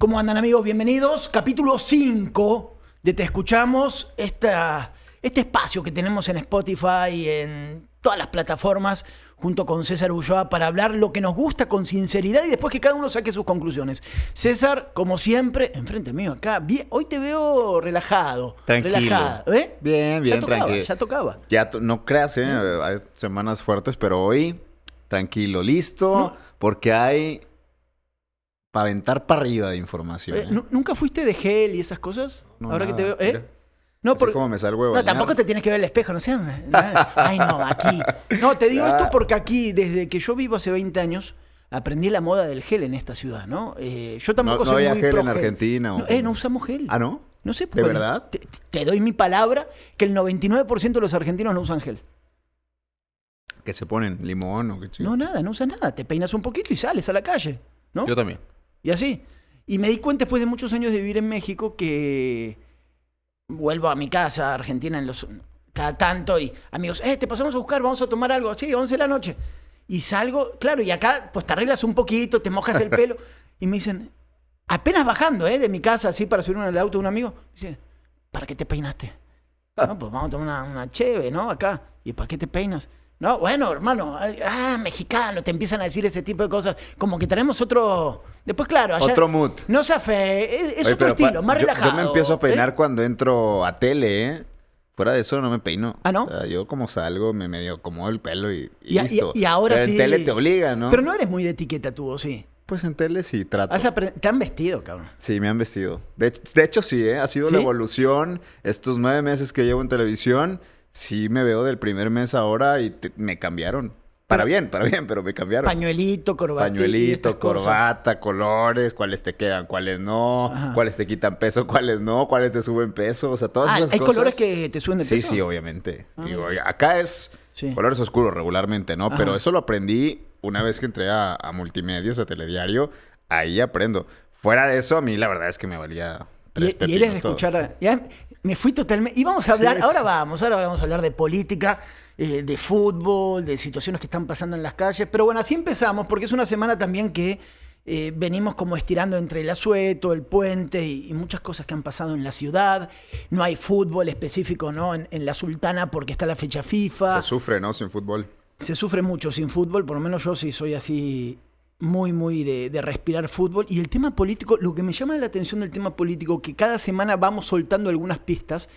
¿Cómo andan amigos? Bienvenidos. Capítulo 5 de Te Escuchamos, esta, este espacio que tenemos en Spotify, en todas las plataformas, junto con César Ulloa, para hablar lo que nos gusta con sinceridad y después que cada uno saque sus conclusiones. César, como siempre, enfrente mío acá. Bien, hoy te veo relajado. Tranquilo. Relajado, ¿eh? Bien, bien, ya tocaba, tranquilo. Ya tocaba. Ya no creas, ¿eh? hay semanas fuertes, pero hoy tranquilo, listo, No. porque hay para aventar para arriba de información. Eh, ¿eh? ¿nu- ¿Nunca fuiste de gel y esas cosas? No, Ahora que te veo. ¿eh? mira. No, porque. como me salgo de No, bañar. tampoco te tienes que ver el espejo, no seas. Ay, no, aquí. No, te digo esto porque aquí, desde que yo vivo hace 20 años, aprendí la moda del gel en esta ciudad, ¿no? Eh, yo tampoco No- no soy había muy gel pro en Argentina, o No, eh, no usamos gel. Ah, ¿no? No sé, ¿De verdad? Te, te doy mi palabra que el 99% de los argentinos no usan gel. Que se ponen limón o qué chido. No, nada, no usas nada. Te peinas un poquito y sales a la calle, ¿no? Yo también. Y así. Y me di cuenta después de muchos años de vivir en México que vuelvo a mi casa, Argentina, en los cada tanto y amigos, eh, te pasamos a buscar, vamos a tomar algo, así, 11 de la noche. Y salgo, claro, y acá pues te arreglas un poquito, te mojas el pelo y me dicen, apenas bajando, ¿eh? De mi casa, así, para subirme en el auto de un amigo, dice, ¿para qué te peinaste? No, pues vamos a tomar una, una cheve, ¿no? Acá. ¿Y para qué te peinas? No, bueno, hermano, ah, mexicano, te empiezan a decir ese tipo de cosas. Como que tenemos otro. Después, claro, allá. Otro mood. No sea fe, es, es Oye, otro pa- estilo, más yo, relajado. Yo me empiezo a peinar ¿eh? cuando entro a tele, ¿eh? Fuera de eso no me peino. ¿Ah, no? O sea, yo como salgo, me medio acomodo el pelo y, y Y, listo. y ahora Pero sí. en tele te obliga, ¿no? Pero no eres muy de etiqueta tú, ¿o sí? Pues en tele sí trato. Te han vestido, cabrón. Sí, me han vestido. De hecho, de hecho, sí, ¿eh? Ha sido ¿Sí? la evolución. Estos nueve meses que llevo en televisión, sí me veo del primer mes ahora y te- me cambiaron. Para bien, para bien, pero me cambiaron. Pañuelito, corbata. Pañuelito, corbata, colores, cuáles te quedan, cuáles no, Ajá. cuáles te quitan peso, cuáles no, cuáles te suben peso, o sea, todas Ah, esas hay cosas. colores que te suben de Sí, peso. sí, obviamente. Ah, Digo, acá es Sí. colores oscuros regularmente, ¿no? Ajá. Pero eso lo aprendí una vez que entré a, a multimedios, a telediario, ahí aprendo. Fuera de eso, a mí la verdad es que me valía tres Y, y eres de escuchar. a- Ya me fui totalmente. Y vamos a hablar. Sí, ahora sí. vamos, ahora vamos a hablar de política, eh, de fútbol, de situaciones que están pasando en las calles. Pero bueno, así empezamos, porque es una semana también que eh, venimos como estirando entre el asueto, el puente y, y muchas cosas que han pasado en la ciudad. No hay fútbol específico, ¿no? En, en la Sultana porque está la fecha FIFA. Se sufre, ¿no? Sin fútbol. Se sufre mucho sin fútbol, por lo menos yo sí soy así muy, muy de, de respirar fútbol. Y el tema político, lo que me llama la atención del tema político, que cada semana vamos soltando algunas pistas,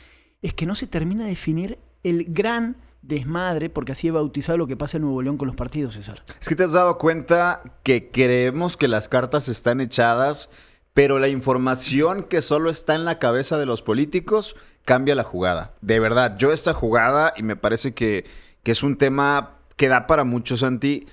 es que no se termina de definir el gran desmadre, porque así he bautizado lo que pasa en Nuevo León con los partidos, César. Es que te has dado cuenta que creemos que las cartas están echadas, pero la información que solo está en la cabeza de los políticos cambia la jugada. De verdad, yo esta jugada, y me parece que, que es un tema que da para mucho, Santi,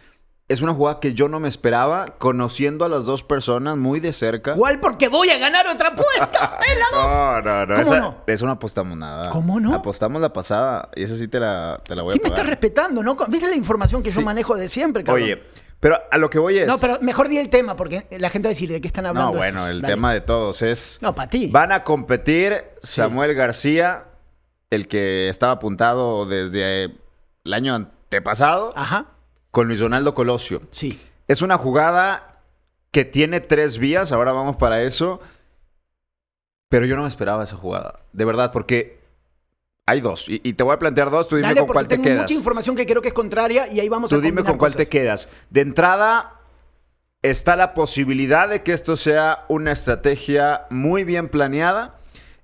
es una jugada que yo no me esperaba, conociendo a las dos personas muy de cerca. ¿Cuál? Porque voy a ganar otra apuesta. ¡Es la dos! No, no, no. ¿Cómo esa, no? Eso no apostamos nada. ¿Cómo no? Apostamos la pasada y esa sí te la, te la voy Sí a me pagar. estás respetando, ¿no? ¿Viste la información que yo Sí. manejo de siempre, cabrón? Oye, pero a lo que voy es... No, pero mejor di el tema, porque la gente va a decir de qué están hablando. No, bueno, estos? el Dale. tema de todos es... No, para ti. Van a competir Samuel García, el que estaba apuntado desde el año antepasado, Ajá. Con Luis Donaldo Colosio. Sí. Es una jugada que tiene tres vías, ahora vamos para eso. Pero yo no me esperaba esa jugada, de verdad, porque hay dos. Y, y te voy a plantear dos, tú dime Dale, con cuál te tengo quedas. mucha información que creo que es contraria y ahí vamos a Tú dime con cuál te quedas. De entrada, está la posibilidad de que esto sea una estrategia muy bien planeada,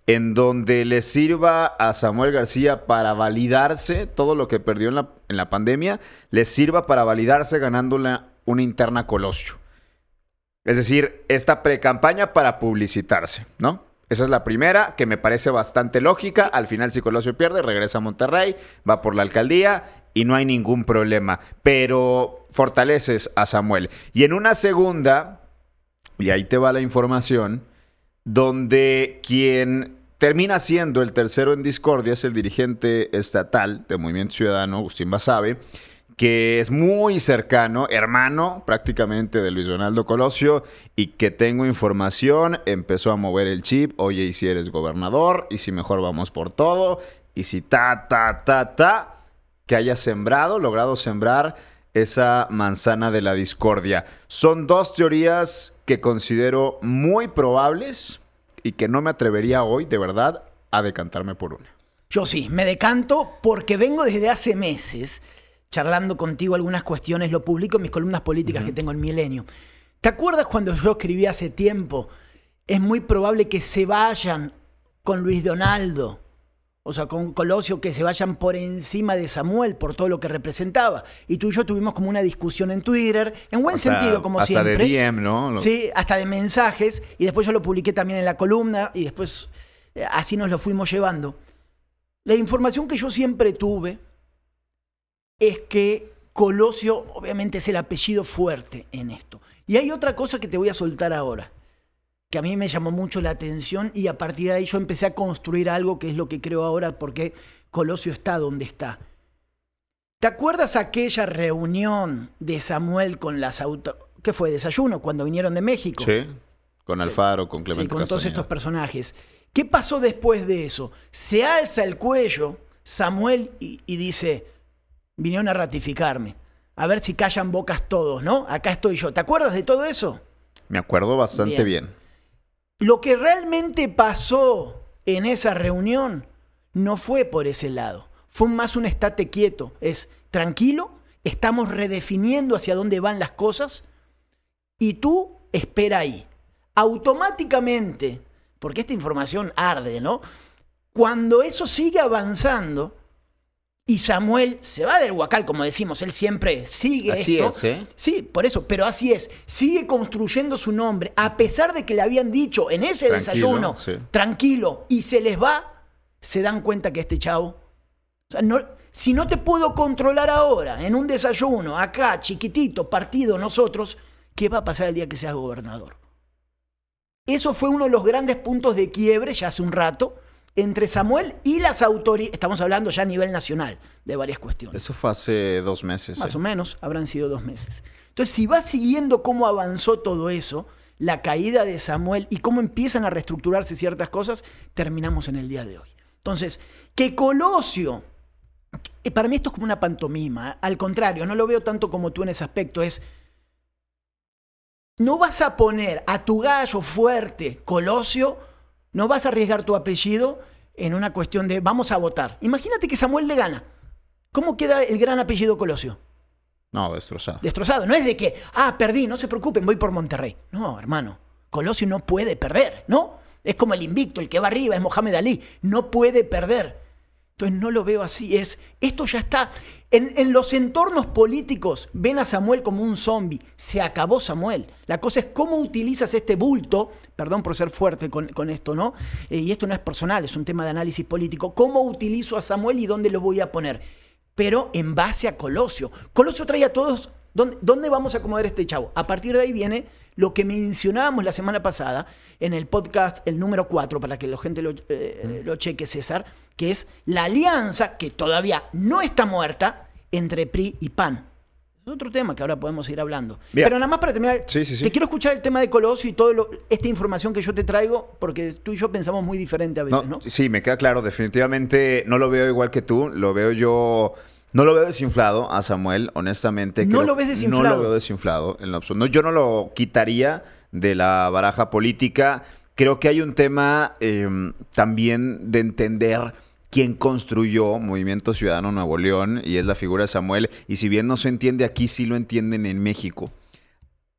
en donde le sirva a Samuel García para validarse todo lo que perdió en la, en la pandemia, le sirva para validarse ganando una, una interna Colosio. Es decir, esta pre-campaña para publicitarse, ¿no? Esa es la primera, que me parece bastante lógica. Al final, si Colosio pierde, regresa a Monterrey, va por la alcaldía y no hay ningún problema. Pero fortaleces a Samuel. Y en una segunda, y ahí te va la información, donde quien termina siendo el tercero en discordia es el dirigente estatal de Movimiento Ciudadano, Agustín Basabe, que es muy cercano, hermano prácticamente de Luis Donaldo Colosio, y que tengo información, empezó a mover el chip, oye, y si eres gobernador, y si mejor vamos por todo, y si ta, ta, ta, ta, que haya sembrado, logrado sembrar esa manzana de la discordia. Son dos teorías que considero muy probables y que no me atrevería hoy, de verdad, a decantarme por una. Yo sí, me decanto porque vengo desde hace meses charlando contigo algunas cuestiones, lo publico en mis columnas políticas que tengo en Milenio. ¿Te acuerdas cuando yo escribí hace tiempo? Es muy probable que se vayan con Luis Donaldo, o sea, con Colosio, que se vayan por encima de Samuel por todo lo que representaba. Y tú y yo tuvimos como una discusión en Twitter, en buen sentido, como siempre. Hasta de DM, ¿no? Sí, hasta de mensajes. Y después yo lo publiqué también en la columna y después eh, así nos lo fuimos llevando. La información que yo siempre tuve es que Colosio obviamente es el apellido fuerte en esto. Y hay otra cosa que te voy a soltar ahora, que a mí me llamó mucho la atención y a partir de ahí yo empecé a construir algo que es lo que creo ahora porque Colosio está donde está. ¿Te acuerdas aquella reunión de Samuel con las auto... ¿Qué fue? ¿Desayuno? Cuando vinieron de México. Sí, con Alfaro, con Clemente Sí, con todos estos personajes. ¿Qué pasó después de eso? Se alza el cuello Samuel y, y dice, vinieron a ratificarme. A ver si callan bocas todos, ¿no? Acá estoy yo. ¿Te acuerdas de todo eso? Me acuerdo bastante bien. Lo que realmente pasó en esa reunión no fue por ese lado. Fue más un estate quieto. Es tranquilo, estamos redefiniendo hacia dónde van las cosas y tú espera ahí. Automáticamente, porque esta información arde, ¿no? Cuando eso sigue avanzando, y Samuel se va del huacal, como decimos, él siempre sigue Así esto. es, ¿eh? Sí, por eso, pero así es. Sigue construyendo su nombre, a pesar de que le habían dicho en ese Tranquilo, desayuno, sí. tranquilo, y se les va, se dan cuenta que este chavo. O sea, no, si no te puedo controlar ahora, en un desayuno, acá, chiquitito, partido, nosotros, ¿qué va a pasar el día que seas gobernador? Eso fue uno de los grandes puntos de quiebre ya hace un rato entre Samuel y las autoridades, estamos hablando ya a nivel nacional de varias cuestiones. Eso fue hace dos meses. Más ¿eh? o menos, habrán sido dos meses. Entonces, si vas siguiendo cómo avanzó todo eso, la caída de Samuel y cómo empiezan a reestructurarse ciertas cosas, terminamos en el día de hoy. Entonces, que Colosio, eh, para mí esto es como una pantomima, ¿eh? al contrario, no lo veo tanto como tú en ese aspecto, es, no vas a poner a tu gallo fuerte, Colosio, no vas a arriesgar tu apellido en una cuestión de vamos a votar. Imagínate que Samuel le gana. ¿Cómo queda el gran apellido Colosio? No, destrozado. Destrozado. No es de que, ah, perdí, no se preocupen, voy por Monterrey. No, hermano. Colosio no puede perder, ¿no? Es como el invicto, el que va arriba, es Mohamed Ali. No puede perder. Entonces no lo veo así. Es, esto ya está. En, en, los entornos políticos ven a Samuel como un zombie. Se acabó Samuel. La cosa es cómo utilizas este bulto, perdón por ser fuerte con, con esto, ¿no? Eh, y esto no es personal, es un tema de análisis político. ¿Cómo utilizo a Samuel y dónde lo voy a poner? Pero en base a Colosio. Colosio trae a todos. ¿Dónde, ¿Dónde vamos a acomodar este chavo? A partir de ahí viene lo que mencionábamos la semana pasada en el podcast, el número 4, para que la gente lo, eh, lo cheque, César, que es la alianza, que todavía no está muerta, entre PRI y PAN. Es otro tema que ahora podemos ir hablando. Bien. Pero nada más para terminar, Sí, sí, sí. te quiero escuchar el tema de Colosio y toda esta información que yo te traigo, porque tú y yo pensamos muy diferente a veces, ¿no? No, Sí, me queda claro. Definitivamente no lo veo igual que tú. Lo veo yo. No lo veo desinflado a Samuel, honestamente. ¿No Creo- lo ves desinflado? No lo veo desinflado en lo absoluto. No, yo no lo quitaría de la baraja política. Creo que hay un tema eh, también de entender quién construyó Movimiento Ciudadano Nuevo León y es la figura de Samuel. Y si bien no se entiende aquí, sí lo entienden en México.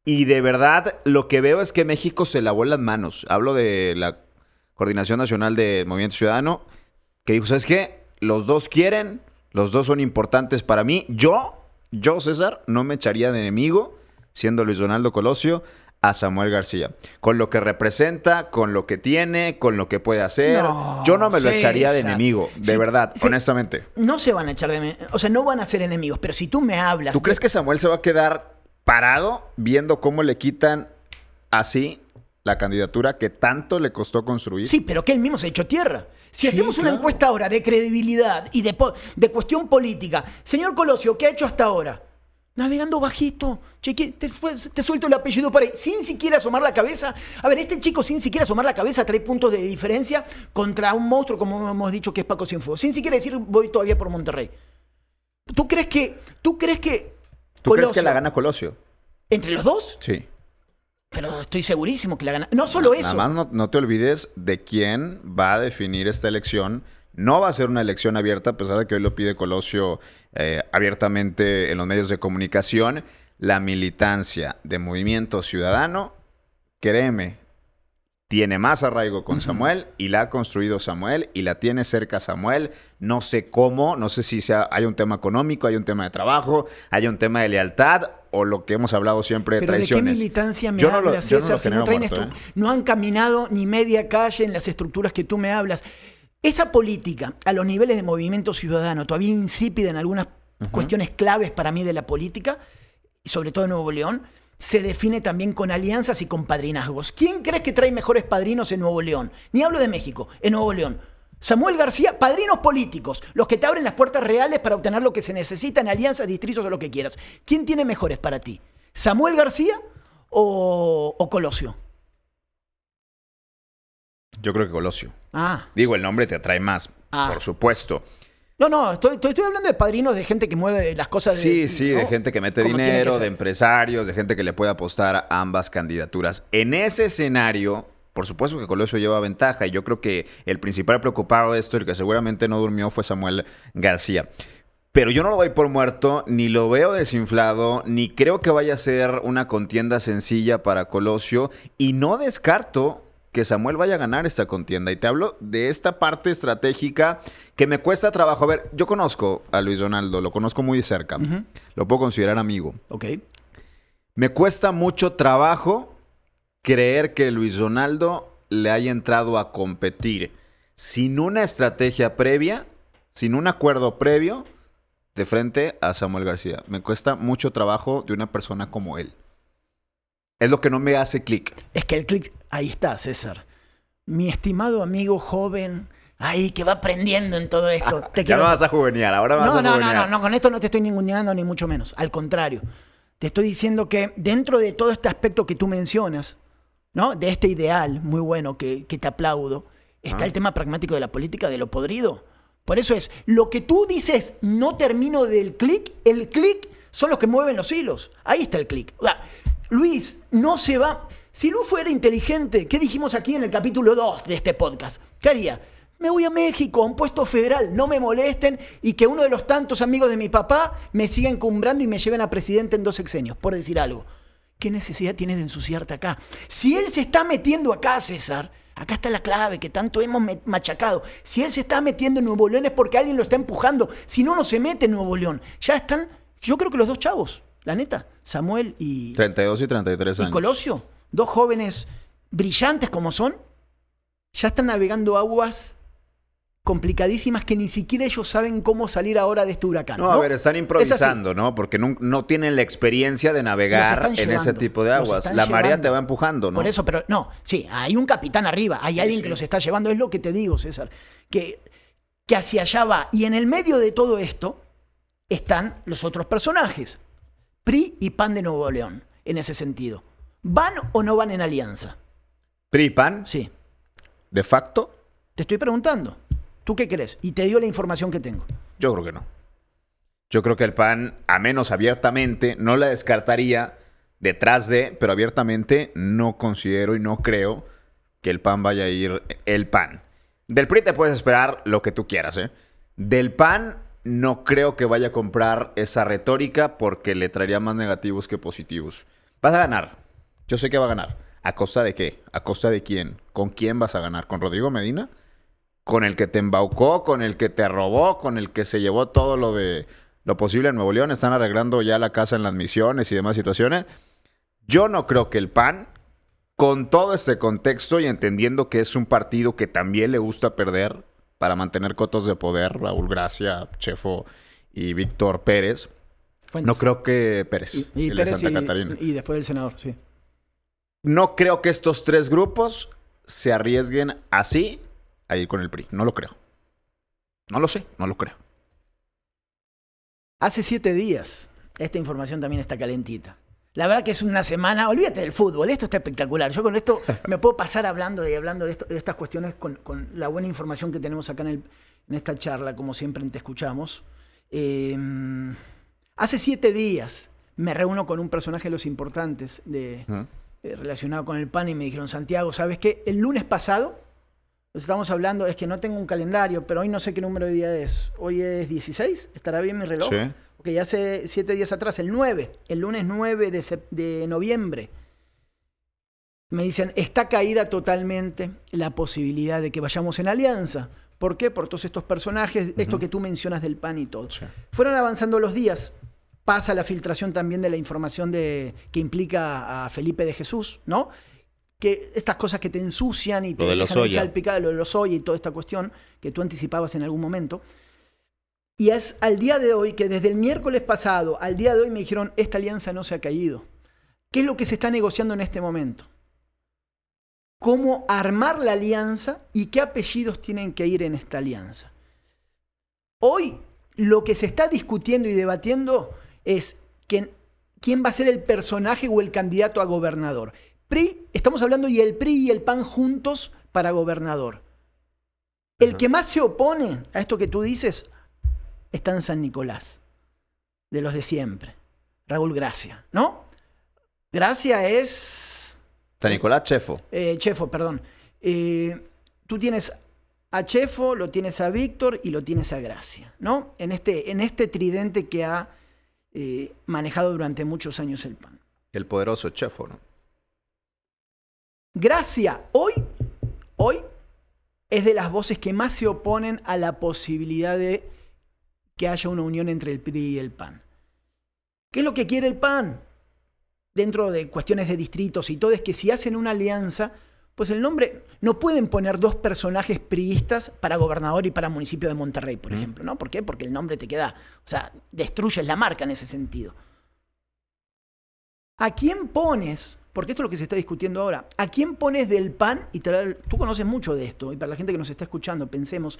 Y de verdad, lo que veo es que México se lavó las manos. Hablo de la Coordinación Nacional de Movimiento Ciudadano, que dijo, ¿sabes qué? Los dos quieren, los dos son importantes para mí. Yo, yo, César, no me echaría de enemigo, siendo Luis Donaldo Colosio, a Samuel García. Con lo que representa, con lo que tiene, con lo que puede hacer. No, yo no me lo echaría de enemigo, de verdad, honestamente. No se van a echar de... O sea, no van a ser enemigos, pero si tú me hablas... ¿Tú de- crees que Samuel se va a quedar parado viendo cómo le quitan así la candidatura que tanto le costó construir? Sí, pero que él mismo se echó tierra. Si Sí, hacemos una encuesta ahora de credibilidad y de, cuestión política, señor Colosio, ¿qué ha hecho hasta ahora? Navegando bajito. Cheque, te, suelto el apellido por ahí, sin siquiera asomar la cabeza. A ver, este chico sin siquiera asomar la cabeza trae puntos de diferencia contra un monstruo, como hemos dicho, que es Paco Cienfuegos. Sin siquiera decir voy todavía por Monterrey. ¿Tú crees que, tú crees que ¿Tú crees que la gana Colosio? ¿Entre los dos? Sí. Pero estoy segurísimo que la gana. No solo eso. Nada más no, no te olvides de quién va a definir esta elección. No va a ser una elección abierta, a pesar de que hoy lo pide Colosio eh, abiertamente en los medios de comunicación. La militancia de Movimiento Ciudadano, créeme, tiene más arraigo con Samuel y la ha construido Samuel y la tiene cerca Samuel. No sé cómo, no sé si sea, hay un tema económico, hay un tema de trabajo, hay un tema de lealtad o lo que hemos hablado siempre de Pero ¿de qué traiciones. militancia me Yo no lo- hablas, yo no lo si no, genero traen muerto, esto- ¿eh? no han caminado ni media calle en las estructuras que tú me hablas. Esa política, a los niveles de movimiento ciudadano, todavía insípida en algunas cuestiones claves para mí de la política, y sobre todo en Nuevo León, se define también con alianzas y con padrinazgos. ¿Quién crees que trae mejores padrinos en Nuevo León? Ni hablo de México, en Nuevo León. Samuel García, padrinos políticos, los que te abren las puertas reales para obtener lo que se necesita en alianzas, distritos o lo que quieras. ¿Quién tiene mejores para ti? ¿Samuel García o, o Colosio? Yo creo que Colosio. Ah, Digo, el nombre te atrae más, Ah. por supuesto. no, no, estoy, estoy, estoy hablando de padrinos de gente que mueve las cosas. de- Sí, sí, de gente que mete que dinero, de empresarios, de gente que le puede apostar a ambas candidaturas. En ese escenario, por supuesto que Colosio lleva ventaja y yo creo que el principal preocupado de esto, el que seguramente no durmió, fue Samuel García. Pero yo no lo doy por muerto, ni lo veo desinflado, ni creo que vaya a ser una contienda sencilla para Colosio y no descarto que Samuel vaya a ganar esta contienda. Y te hablo de esta parte estratégica que me cuesta trabajo. A ver, yo conozco a Luis Donaldo, lo conozco muy de cerca, lo puedo considerar amigo. Ok. Me cuesta mucho trabajo creer que Luis Donaldo le haya entrado a competir sin una estrategia previa, sin un acuerdo previo de frente a Samuel García. Me cuesta mucho trabajo de una persona como él. Es lo que no me hace clic. Es que el clic, ahí está, César. Mi estimado amigo joven, ahí que va aprendiendo en todo esto. Te Ya quiero- no vas a juvenear, ahora vas No, a no, no, no, no, con esto no te estoy ninguneando ni mucho menos. Al contrario, te estoy diciendo que dentro de todo este aspecto que tú mencionas, ¿no? De este ideal muy bueno que, que te aplaudo, está Ah. el tema pragmático de la política, de lo podrido. Por eso es, lo que tú dices, no termino del clic, el clic son los que mueven los hilos. Ahí está el clic. O sea, Luis, no se va. Si Luis fuera inteligente, ¿qué dijimos aquí en el capítulo 2 de este podcast? ¿Qué haría? Me voy a México, a un puesto federal, no me molesten y que uno de los tantos amigos de mi papá me siga encumbrando y me lleven a presidente en dos sexenios, por decir algo. ¿Qué necesidad tienes de ensuciarte acá? Si él se está metiendo acá, César, acá está la clave que tanto hemos machacado. Si él se está metiendo en Nuevo León es porque alguien lo está empujando. Si no, no se mete en Nuevo León. Ya están, yo creo que los dos chavos, la neta, Samuel y, 32 y 33 y años. Colosio, dos jóvenes brillantes como son, ya están navegando aguas complicadísimas que ni siquiera ellos saben cómo salir ahora de este huracán. No, a ver, están Es improvisando, ¿no? Porque no, no tienen la experiencia de navegar en ese tipo de aguas. La marea te va empujando, ¿no? Por eso, pero no, sí, hay un capitán arriba, hay alguien que los está llevando, es lo que te digo, César, que, que hacia allá va. Y en el medio de todo esto están los otros personajes, PRI y PAN de Nuevo León, en ese sentido. ¿Van o no van en alianza? PRI-PAN, Sí, de facto, te estoy preguntando. ¿Tú qué crees? Y te dio la información que tengo. yo creo que no. Yo creo que el PAN, a menos abiertamente, no la descartaría detrás de, pero abiertamente no considero y no creo que el PAN vaya a ir el PAN. Del PRI te puedes esperar lo que tú quieras, ¿eh? Del PAN no creo que vaya a comprar esa retórica porque le traería más negativos que positivos. Vas a ganar. Yo sé que va a ganar. ¿A costa de qué? ¿A costa de quién? ¿Con quién vas a ganar? ¿Con Rodrigo Medina? ¿Con el que te embaucó? ¿Con el que te robó? ¿Con el que se llevó todo lo de lo posible en Nuevo León? ¿Están arreglando ya la casa en las misiones y demás situaciones? Yo no creo que el PAN, con todo este contexto y entendiendo que es un partido que también le gusta perder para mantener cotos de poder, Raúl Gracia, Chefo y Víctor Pérez, Fuentes. no creo que Pérez, Y, y el de Pérez Santa y, Catarina. y después el senador, sí. No creo que estos tres grupos se arriesguen así a ir con el PRI. No lo creo. No lo sé, no lo creo. Hace siete días, esta información también está calentita. La verdad que es una semana, olvídate del fútbol, esto está espectacular. Yo con esto me puedo pasar hablando y hablando de, esto- de estas cuestiones con, con la buena información que tenemos acá en, el- en esta charla, como siempre te escuchamos. Eh, hace siete días, me reúno con un personaje de los importantes de, eh, relacionado con el PAN y me dijeron, Santiago, ¿sabes qué? El lunes pasado, estamos hablando, es que no tengo un calendario, pero hoy no sé qué número de día es. Hoy es 16, ¿estará bien mi reloj? Sí. Ok, ya hace siete días atrás, el 9, el lunes 9 de, noviembre. Me dicen, está caída totalmente la posibilidad de que vayamos en alianza. ¿Por qué? Por todos estos personajes, esto que tú mencionas del PAN y todo. Sí. Fueron avanzando los días. Pasa la filtración también de la información de, que implica a Felipe de Jesús, ¿no? Que estas cosas que te ensucian y te Lo de dejan ahí Lozoya. salpicada, lo de los y toda esta cuestión que tú anticipabas en algún momento. Y es al día de hoy que desde el miércoles pasado al día de hoy me dijeron, esta alianza no se ha caído. ¿Qué es lo que se está negociando en este momento? ¿Cómo armar la alianza y qué apellidos tienen que ir en esta alianza? Hoy lo que se está discutiendo y debatiendo es quién, quién va a ser el personaje o el candidato a gobernador. PRI, estamos hablando y el PRI y el PAN juntos para gobernador. El Ajá. que más se opone a esto que tú dices está en San Nicolás, de los de siempre. Raúl Gracia, ¿no? Gracia es San Nicolás Chefo. eh, Chefo, perdón. Eh, tú tienes a Chefo, lo tienes a Víctor y lo tienes a Gracia, ¿no? En este, en este tridente que ha eh, manejado durante muchos años el PAN. El poderoso Chefo, ¿no? Gracia, hoy, hoy, es de las voces que más se oponen a la posibilidad de que haya una unión entre el PRI y el PAN. ¿Qué es lo que quiere el PAN? Dentro de cuestiones de distritos y todo, es que si hacen una alianza, pues el nombre, no pueden poner dos personajes priistas para gobernador y para municipio de Monterrey, por Mm. ejemplo, ¿no? ¿Por qué? Porque el nombre te queda, o sea, destruyes la marca en ese sentido. ¿A quién pones? Porque esto es lo que se está discutiendo ahora. ¿A quién pones del PAN? Y tú conoces mucho de esto, y para la gente que nos está escuchando, pensemos,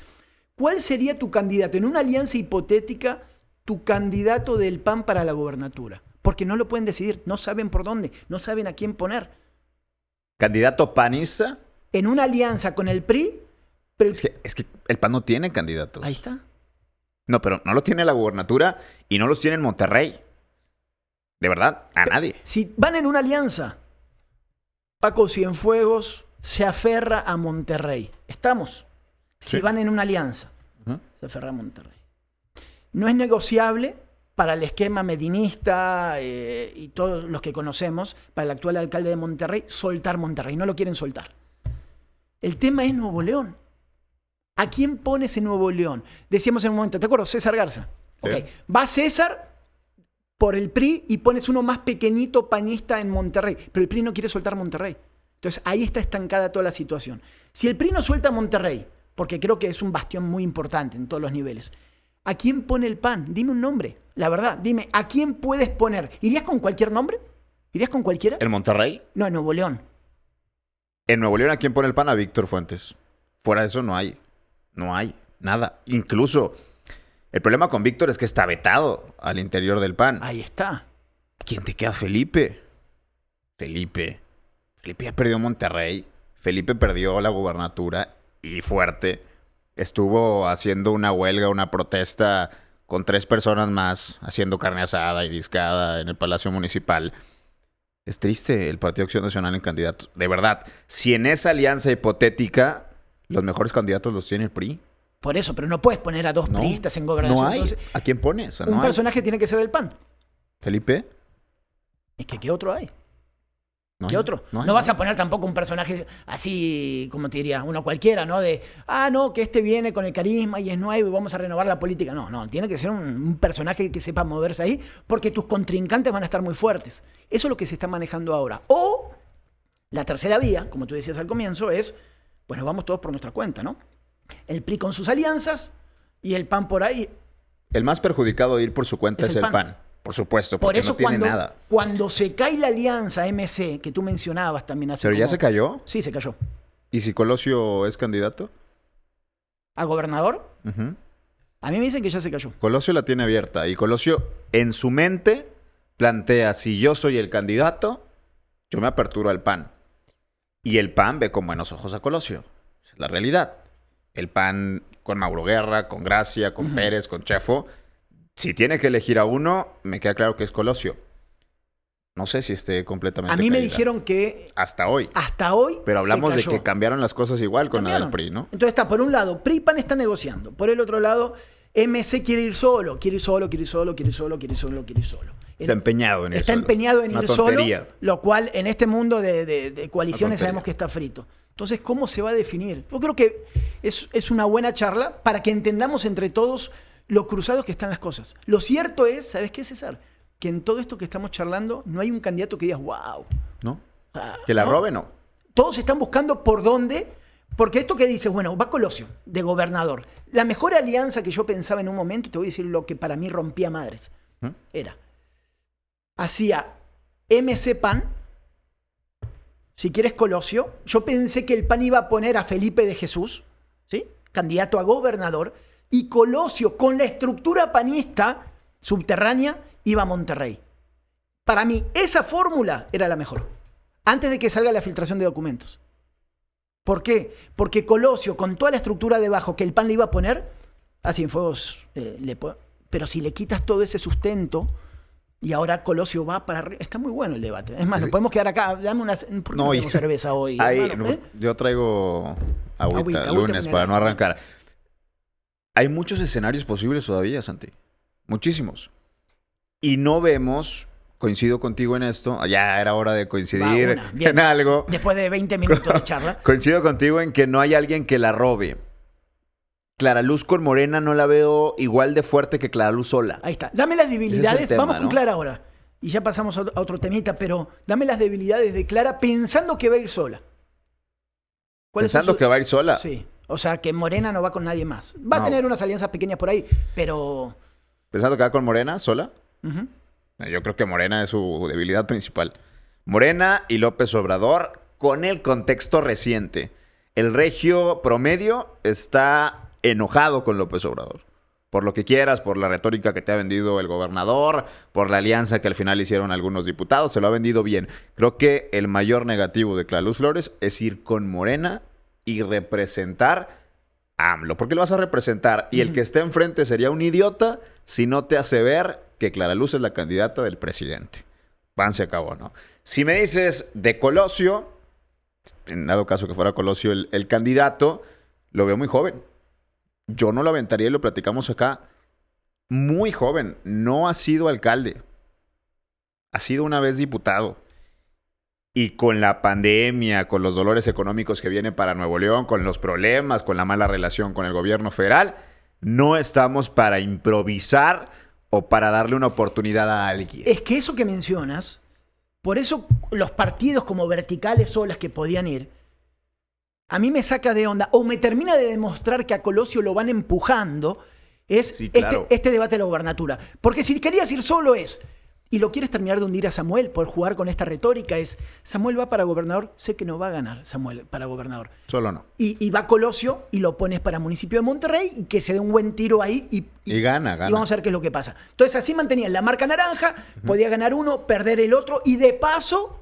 ¿cuál sería tu candidato en una alianza hipotética, tu candidato del PAN para la gobernatura? Porque no lo pueden decidir, no saben por dónde, no saben a quién poner. Candidato panista. En una alianza con el PRI, pero- Es que, es que el PAN no tiene candidatos. ahí está. No, pero no lo tiene la gubernatura y no los tiene en Monterrey. De verdad, a nadie. Si van en una alianza, Paco Cienfuegos se aferra a Monterrey. ¿Estamos? Si Sí. van en una alianza, se aferra a Monterrey. No es negociable para el esquema medinista eh, y todos los que conocemos, para el actual alcalde de Monterrey, soltar Monterrey. No lo quieren soltar. El tema es Nuevo León. ¿A quién pones en Nuevo León? Decíamos en un momento, ¿te acuerdas? César Garza. Sí. Va César por el PRI y pones uno más pequeñito panista en Monterrey. Pero el PRI no quiere soltar Monterrey. Entonces ahí está estancada toda la situación. Si el PRI no suelta Monterrey, porque creo que es un bastión muy importante en todos los niveles, ¿a quién pone el PAN? Dime un nombre. La verdad, dime, ¿a quién puedes poner? ¿Irías con cualquier nombre? ¿Irías con cualquiera? ¿En Monterrey? No, en Nuevo León. En Nuevo León, ¿a quién pone el PAN? A Víctor Fuentes. Fuera de eso no hay. No hay. Nada. Incluso, el problema con Víctor es que está vetado al interior del PAN. Ahí está. ¿Quién te queda? Felipe. Felipe. Felipe ya perdió Monterrey. Felipe perdió la gubernatura y fuerte. Estuvo haciendo una huelga, una protesta con tres personas más, haciendo carne asada y discada en el Palacio Municipal. Es triste el Partido Acción Nacional en candidatos. De verdad, si en esa alianza hipotética los mejores candidatos los tiene el PRI, Por eso, pero no puedes poner a dos no, priistas en gobernación. no hay. Entonces, ¿A quién pones? No un hay. personaje tiene que ser del PAN. ¿Felipe? Es que ¿qué otro hay? No ¿Qué hay. otro? No, hay, vas a poner tampoco un personaje así, como te diría, uno cualquiera, ¿no? De, ah, no, que este viene con el carisma y es nuevo y vamos a renovar la política. No, no, tiene que ser un, un personaje que sepa moverse ahí porque tus contrincantes van a estar muy fuertes. Eso es lo que se está manejando ahora. O la tercera vía, como tú decías al comienzo, es, pues nos vamos todos por nuestra cuenta, ¿no? El PRI con sus alianzas y el PAN por ahí. El más perjudicado de ir por su cuenta Es es, el PAN. PAN. Por supuesto, Por porque eso no tiene cuando, nada. cuando se cae la alianza MC, que tú mencionabas también hace Pero ya se cayó. Sí, se cayó. ¿Y si Colosio es candidato? ¿A gobernador? A mí me dicen que ya se cayó. Colosio la tiene abierta. Y Colosio, en su mente, plantea: si yo soy el candidato, yo me aperturo al PAN. Y el PAN ve con buenos ojos a Colosio. Esa es la realidad. El PAN con Mauro Guerra, con Gracia, con. Pérez, con Chefo. Si tiene que elegir a uno, me queda claro que es Colosio. no sé si esté completamente. A mí me dijeron que Hasta hoy. hasta hoy. Pero se hablamos de que cambiaron las cosas igual con la del Cambiaron. PRI, ¿no? Entonces está, por un lado, PRI y PAN está negociando. Por el otro lado, MC quiere ir solo, quiere ir solo, quiere ir solo, quiere ir solo, quiere ir solo, quiere ir solo. Está empeñado en ir Está solo. empeñado en ir solo, lo cual en este mundo de, de- de coaliciones sabemos que está frito. Entonces, ¿cómo se va a definir? Yo creo que es, es una buena charla para que entendamos entre todos lo cruzados que están las cosas. Lo cierto es, ¿sabes qué, César? Que en todo esto que estamos charlando no hay un candidato que digas, wow. ¿No? Que la ¿no? robe, no. Todos están buscando por dónde. Porque esto que dices, bueno, va Colosio, de gobernador. La mejor alianza que yo pensaba en un momento, te voy a decir lo que para mí rompía madres, ¿Mm? era, hacía MC PAN, si quieres Colosio, yo pensé que el PAN iba a poner a Felipe de Jesús, ¿sí? Candidato a gobernador, y Colosio, con la estructura panista subterránea, iba a Monterrey. Para mí, esa fórmula era la mejor. Antes de que salga la filtración de documentos. ¿Por qué? Porque Colosio, con toda la estructura debajo que el PAN le iba a poner, a Cienfuegos eh, le Pero si le quitas todo ese sustento y ahora Colosio va para arriba, está muy bueno el debate. Es más, nos Sí. podemos quedar acá. Dame una. ¿Por qué no, No, tenemos y- cerveza hoy? Hermano, eh? Yo traigo agüita, Agüita, agüita lunes para no arrancar. Hay muchos escenarios posibles todavía, Santi. Muchísimos. Y no vemos, coincido contigo en esto, ya era hora de coincidir una, bien. en algo. Después de 20 minutos de charla. Coincido contigo en que no hay alguien que la robe. Clara Luz con Morena no la veo igual de fuerte que Clara Luz sola. Ahí está. Dame las debilidades. tema, Vamos con ¿no? Clara ahora. Y ya pasamos a otro- temita, pero dame las debilidades de Clara pensando que va a ir sola. ¿Cuáles son Pensando que va a ir sola. Sí. O sea, que Morena no va con nadie más. Va a tener unas alianzas pequeñas por ahí, pero. Pensando que va con Morena sola. Yo creo que Morena es su debilidad principal. Morena y López Obrador con el contexto reciente. El regio promedio está enojado con López Obrador. Por lo que quieras, por la retórica que te ha vendido el gobernador, por la alianza que al final hicieron algunos diputados, se lo ha vendido bien. Creo que el mayor negativo de Clarus Flores es ir con Morena y representar a AMLO. ¿Por qué lo vas a representar? Y el que esté enfrente sería un idiota si no te hace ver que Clara Luz es la candidata del presidente. Pan se acabó, ¿no? Si me dices de Colosio, en dado caso que fuera Colosio el, el candidato, lo veo muy joven. Yo no lo aventaría y lo platicamos acá. Muy joven. No ha sido alcalde. Ha sido una vez diputado. Y con la pandemia, con los dolores económicos que vienen para Nuevo León, con los problemas, con la mala relación con el gobierno federal, no estamos para improvisar o para darle una oportunidad a alguien. Es que eso que mencionas, por eso los partidos como verticales solas que podían ir, a mí me saca de onda o me termina de demostrar que a Colosio lo van empujando, es Sí, claro. este, este debate de la gobernatura. Porque si querías ir solo es, y lo quieres terminar de hundir a Samuel por jugar con esta retórica, es, Samuel va para gobernador, sé que no va a ganar Samuel para gobernador. Solo no. Y, y va Colosio y lo pones para municipio de Monterrey y que se dé un buen tiro ahí y, Y gana, gana. y vamos a ver qué es lo que pasa. Entonces así mantenías la marca naranja, podía ganar uno, perder el otro y de paso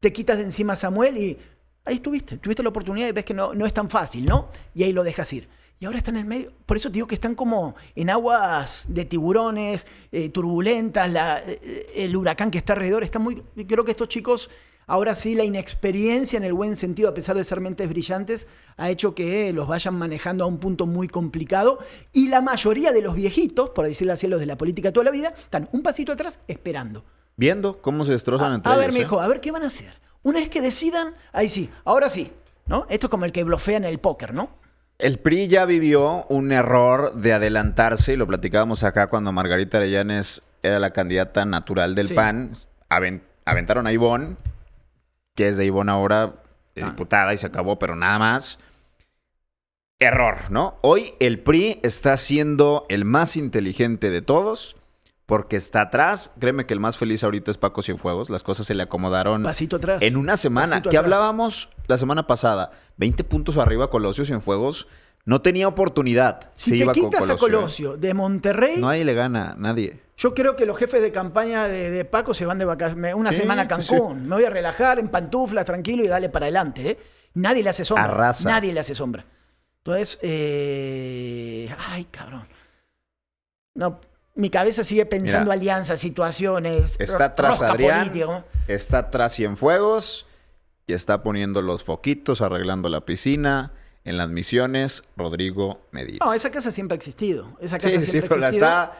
te quitas de encima a Samuel y ahí estuviste, tuviste la oportunidad y ves que no, no es tan fácil, ¿no? Y ahí lo dejas ir. Y ahora están en el medio, por eso te digo que están como en aguas de tiburones, eh, turbulentas, la- eh, el huracán que está alrededor, está muy, creo que estos chicos, ahora sí, la inexperiencia en el buen sentido, a pesar de ser mentes brillantes, ha hecho que los vayan manejando a un punto muy complicado y la mayoría de los viejitos, por decirlo así, los de la política toda la vida, están un pasito atrás esperando. Viendo cómo se destrozan A, entre a ver, ellos. ¿eh? mijo, a ver qué van a hacer. Una vez que decidan, ahí sí, ahora sí, ¿no? Esto es como el que blofea en el póker, ¿no? El PRI ya vivió un error de adelantarse, y lo platicábamos acá cuando Margarita Arellanes era la candidata natural del Sí. PAN. Aven- aventaron a Ivonne, que es de Ivonne ahora, eh, Ah. diputada, y se acabó, pero nada más. Error, ¿no? Hoy el PRI está siendo el más inteligente de todos porque está atrás. Créeme que el más feliz ahorita es Paco Cienfuegos. Las cosas se le acomodaron Pasito atrás. en una semana. Que hablábamos la semana pasada. 20 puntos arriba Colosio Cienfuegos. No tenía oportunidad. Si Se te iba con quitas a. Colosio de Monterrey, Nadie le gana, nadie. yo creo que los jefes de campaña de, de Paco se van de vacaciones una Sí, semana a sí, Cancún. Me voy a relajar en pantuflas, tranquilo y dale para adelante. ¿eh? Nadie le hace sombra. Arrasa. Nadie le hace sombra. Entonces, eh... ay, cabrón. No, mi cabeza sigue pensando Mira, alianzas, situaciones. Está tras Adrián, está tras Cienfuegos y está poniendo los foquitos, arreglando la piscina. En las misiones, Rodrigo Medina. No, esa casa siempre ha existido. Esa casa Sí, sí, siempre pero ha la existido. está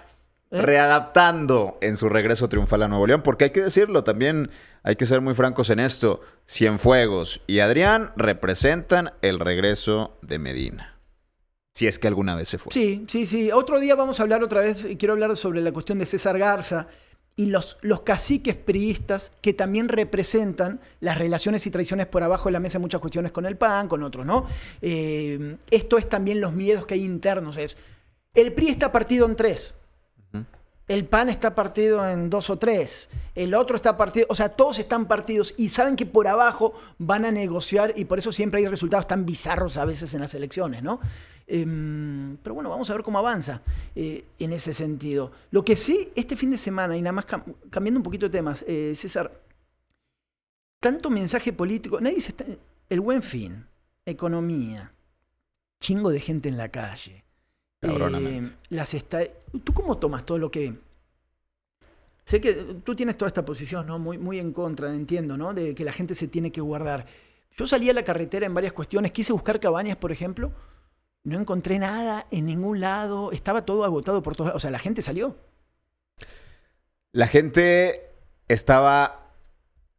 ¿Eh? readaptando en su regreso triunfal a Nuevo León, porque hay que decirlo, también hay que ser muy francos en esto. Cienfuegos y Adrián representan el regreso de Medina. Si es que alguna vez se fue. Sí, sí, sí. Otro día vamos a hablar otra vez, y quiero hablar sobre la cuestión de César Garza y los, los caciques priistas que también representan las relaciones y traiciones por abajo de la mesa en muchas cuestiones con el PAN, con otros, ¿no? Eh, esto es también los miedos que hay internos. Es, el PRI está partido en tres. El PAN está partido en dos o tres. El otro está partido. O sea, todos están partidos y saben que por abajo van a negociar y por eso siempre hay resultados tan bizarros a veces en las elecciones, ¿no? Em, pero bueno, vamos a ver cómo avanza eh, en ese sentido. Lo que sí, este fin de semana, y nada más cam- cambiando un poquito de temas, eh, César, tanto mensaje político, nadie se está. El buen fin, economía, chingo de gente en la calle. Eh, las esta- ¿Tú cómo tomas todo lo que... Sé que tú tienes toda esta posición, ¿no? Muy, muy en contra, entiendo, ¿no? De que la gente se tiene que guardar. Yo salí a la carretera en varias cuestiones, quise buscar cabañas, por ejemplo, no encontré nada en ningún lado, estaba todo agotado por todos lados. O sea, la gente salió. La gente estaba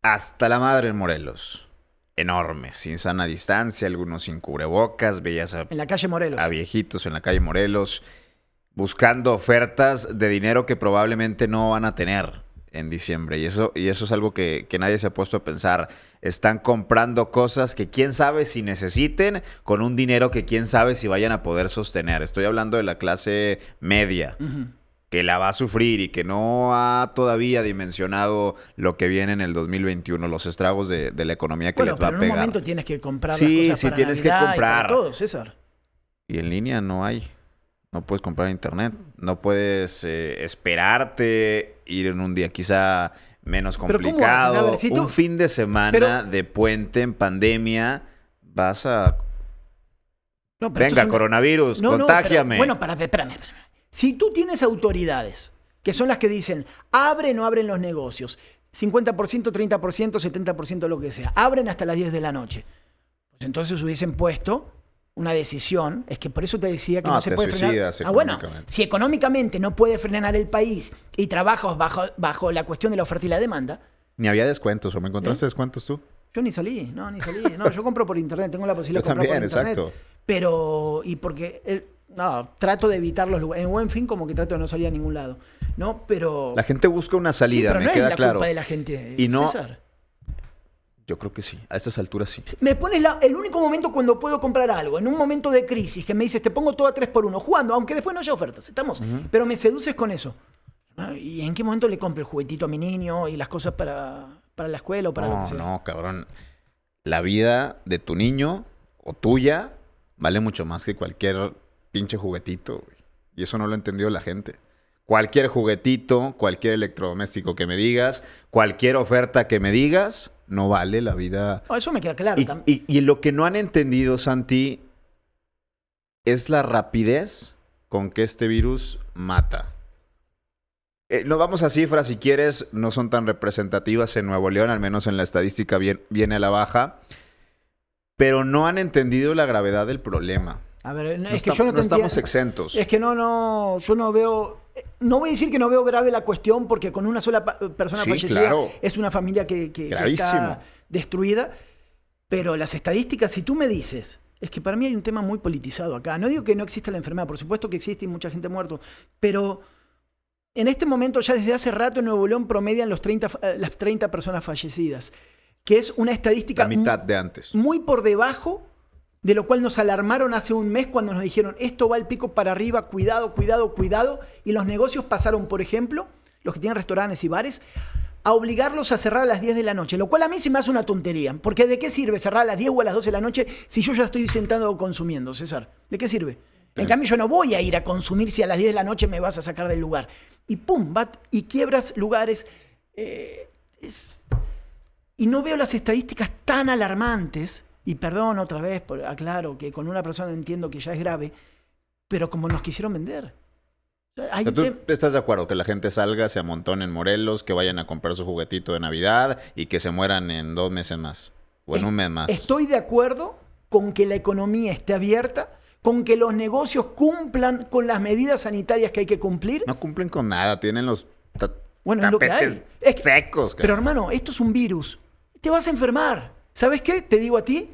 hasta la madre en Morelos. Enorme, sin sana distancia, algunos sin cubrebocas, veías a En la calle Morelos. a viejitos en la calle Morelos buscando ofertas de dinero que probablemente no van a tener en diciembre. Y eso, y eso es algo que, que nadie se ha puesto a pensar. Están comprando cosas que quién sabe si necesiten con un dinero que quién sabe si vayan a poder sostener. Estoy hablando de la clase media que la va a sufrir y que no ha todavía dimensionado lo que viene en el 2021, los estragos de, de la economía que Bueno, les va pero a en un pegar. momento tienes que comprar Sí, las cosas sí, para tienes que Navidad y comprar. todo, César. Y en línea no hay. No puedes comprar internet. No puedes eh, esperarte ir en un día quizá menos Pero ¿cómo complicado. haces? A ver, si tú- Un fin de semana Pero- de puente en pandemia. Vas a... No, pero Venga, coronavirus, No, no, contágiame. pero- bueno, para, espérame, espérame. Si tú tienes autoridades que son las que dicen, abren o abren los negocios, 50%, 30%, 70%, lo que sea, abren hasta las 10 de la noche. Pues entonces hubiesen puesto una decisión, es que por eso te decía que no, No, se te puede frenar. Ah, bueno, si económicamente no puede frenar el país y trabajas bajo, bajo la cuestión de la oferta y la demanda, Ni había descuentos. ¿O me encontraste ¿Eh? descuentos tú? yo ni salí, no, ni salí. No, yo compro por internet, tengo la posibilidad Yo de comprar también, por internet. exacto. Pero, y porque, el- no, trato de evitar los lugares. En buen fin, como que trato de no salir a ningún lado. ¿No? Pero. La gente busca una Sí, salida, pero me no queda es la claro. culpa de la gente, Y no- César. Yo creo que sí. A estas alturas sí. Me pones la- el único momento cuando puedo comprar algo, en un momento de crisis, que me dices, te pongo todo a 3 por 1 jugando, aunque después no haya ofertas, estamos. Pero me seduces con eso. Ah, ¿Y en qué momento le compro el juguetito a mi niño y las cosas para, para la escuela o para lo que No, sea? no, cabrón. La vida de tu niño o tuya vale mucho más que cualquier pinche juguetito, güey. Y eso no lo ha entendido la gente. Cualquier juguetito, cualquier electrodoméstico que me digas, cualquier oferta que me digas, no vale la vida. No, eso me queda claro. Y, y- y lo que no han entendido, Santi, es la rapidez con que este virus mata. Eh, nos vamos a cifras, si quieres, no son tan representativas en Nuevo León, al menos en la estadística bien- viene a la baja, pero no han entendido la gravedad del problema. A ver, no, No, es que esta- yo no, no te estamos exentos. Es que no, no, yo no veo. No voy a decir que no veo grave la cuestión porque con una sola pa- persona Sí, fallecida claro. es una familia que, que- que Gravísimo. está destruida. Pero las estadísticas, si tú me dices, es que para mí hay un tema muy politizado acá. No digo que no exista la enfermedad, por supuesto que existe y mucha gente ha muerto, pero en este momento, ya desde hace rato en Nuevo León promedian los 30, fa- eh, las 30 personas fallecidas, que es una estadística La mitad de antes. muy por debajo de lo cual nos alarmaron hace un mes cuando nos dijeron esto va al pico para arriba, cuidado, cuidado, cuidado. Y los negocios pasaron, por ejemplo, los que tienen restaurantes y bares, a obligarlos a cerrar a las 10 de la noche, lo cual a mí se me hace una tontería. Porque ¿de qué sirve cerrar a las 10 o a las 12 de la noche si yo ya estoy sentado consumiendo, César? ¿De qué sirve? En cambio, yo no voy a ir a consumir si a las 10 de la noche me vas a sacar del lugar. Y pum, va, y quiebras lugares. eh, es- y no veo las estadísticas tan alarmantes, y perdón otra vez, por, aclaro que con una persona entiendo que ya es grave, pero como nos quisieron vender. O sea, ¿Tú estás de acuerdo que la gente salga, se amontone en Morelos, que vayan a comprar su juguetito de Navidad y que se mueran en dos meses más? O en un mes más. Estoy de acuerdo con que la economía esté abierta, con que los negocios cumplan con las medidas sanitarias que hay que cumplir. No cumplen con nada, tienen los ta- Bueno, es lo que hay. Es que- secos. Pero cabrón. hermano, esto es un virus. Te vas a enfermar. ¿Sabes qué? Te digo a ti.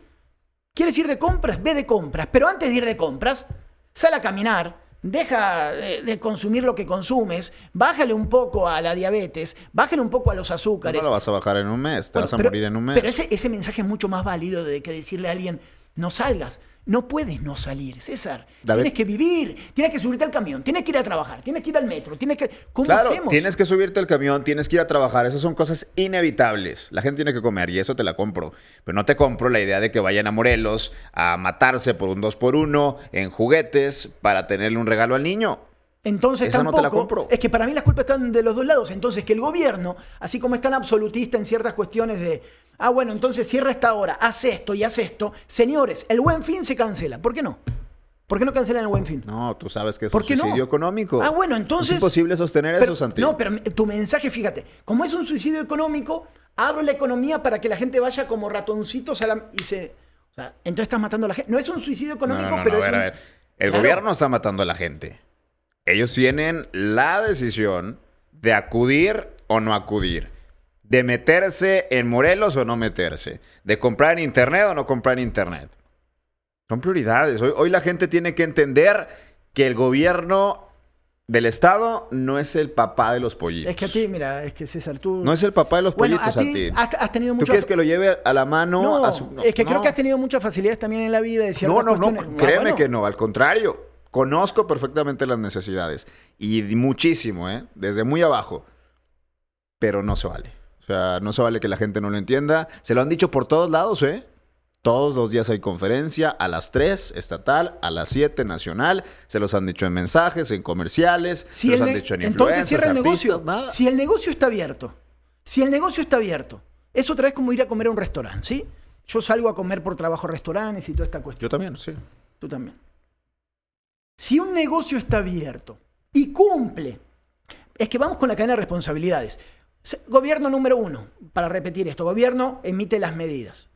¿Quieres ir de compras? Ve de compras. Pero antes de ir de compras, sal a caminar. Deja de, de consumir lo que consumes. Bájale un poco a la diabetes. Bájale un poco a los no azúcares. lo vas a bajar en un mes, te Bueno, vas a pero- morir en un mes. Pero ese, ese mensaje es mucho más válido de que decirle a alguien, no salgas. No puedes no salir, César. David. Tienes que vivir, tienes que subirte al camión, tienes que ir a trabajar, tienes que ir al metro, tienes que... ¿Cómo Claro, hacemos? tienes que subirte al camión, tienes que ir a trabajar. Esas son cosas inevitables. La gente tiene que comer y eso te la compro. Pero no te compro la idea de que vayan a Morelos a matarse por un 2 por 1 en juguetes para tenerle un regalo al niño. Entonces Esa no tampoco, te la compro. es que para mí las culpas están de los dos lados. Entonces que el gobierno, así como es tan absolutista en ciertas cuestiones de, ah, bueno, entonces cierra esta hora, haz esto y haz esto. Señores, el buen fin se cancela. ¿Por qué no? ¿Por qué no cancelan el buen fin? No, tú sabes que es ¿Por un no? suicidio económico. Ah, bueno, entonces... Es imposible sostener Pero- eso, Santi. No, pero tu mensaje, fíjate, como es un suicidio económico, abro la economía para que la gente vaya como ratoncitos a la... y se... O sea, entonces estás matando a la gente. No es un suicidio No, económico, no, no, pero no, a es ver, un- a ver. El Claro. gobierno está matando a la gente. Ellos tienen la decisión de acudir o no acudir. De meterse en Morelos o no meterse. De comprar en internet o no comprar en internet. Son prioridades. Hoy, hoy la gente tiene que entender que el gobierno del Estado no es el papá de los pollitos. Es que a ti, mira, es que César, tú... No es el papá de los Bueno, pollitos, a ti Santi. has, has tenido ¿Tú quieres que lo lleve a la mano? No, a su- no, es que creo que has tenido muchas facilidades también en la vida de No, no, no. Ah, créeme bueno. que no, al contrario. Conozco perfectamente las necesidades. Y muchísimo, ¿eh? Desde muy abajo. Pero no se vale. O sea, no se vale que la gente no lo entienda. Se lo han dicho por todos lados, ¿eh? Todos los días hay conferencia, a las 3 estatal, a las 7 nacional. Se los han dicho en mensajes, en comerciales, Si se los han dicho en entonces cierra el artistas, negocio. nada. Si el negocio está abierto, si el negocio está abierto, es otra vez como ir a comer a un restaurante, ¿sí? Yo salgo a comer por trabajo a restaurantes y toda esta cuestión. Yo también, sí. Tú también. Si un negocio está abierto y cumple, es que vamos con la cadena de responsabilidades. Gobierno número uno, para repetir esto, gobierno emite las medidas.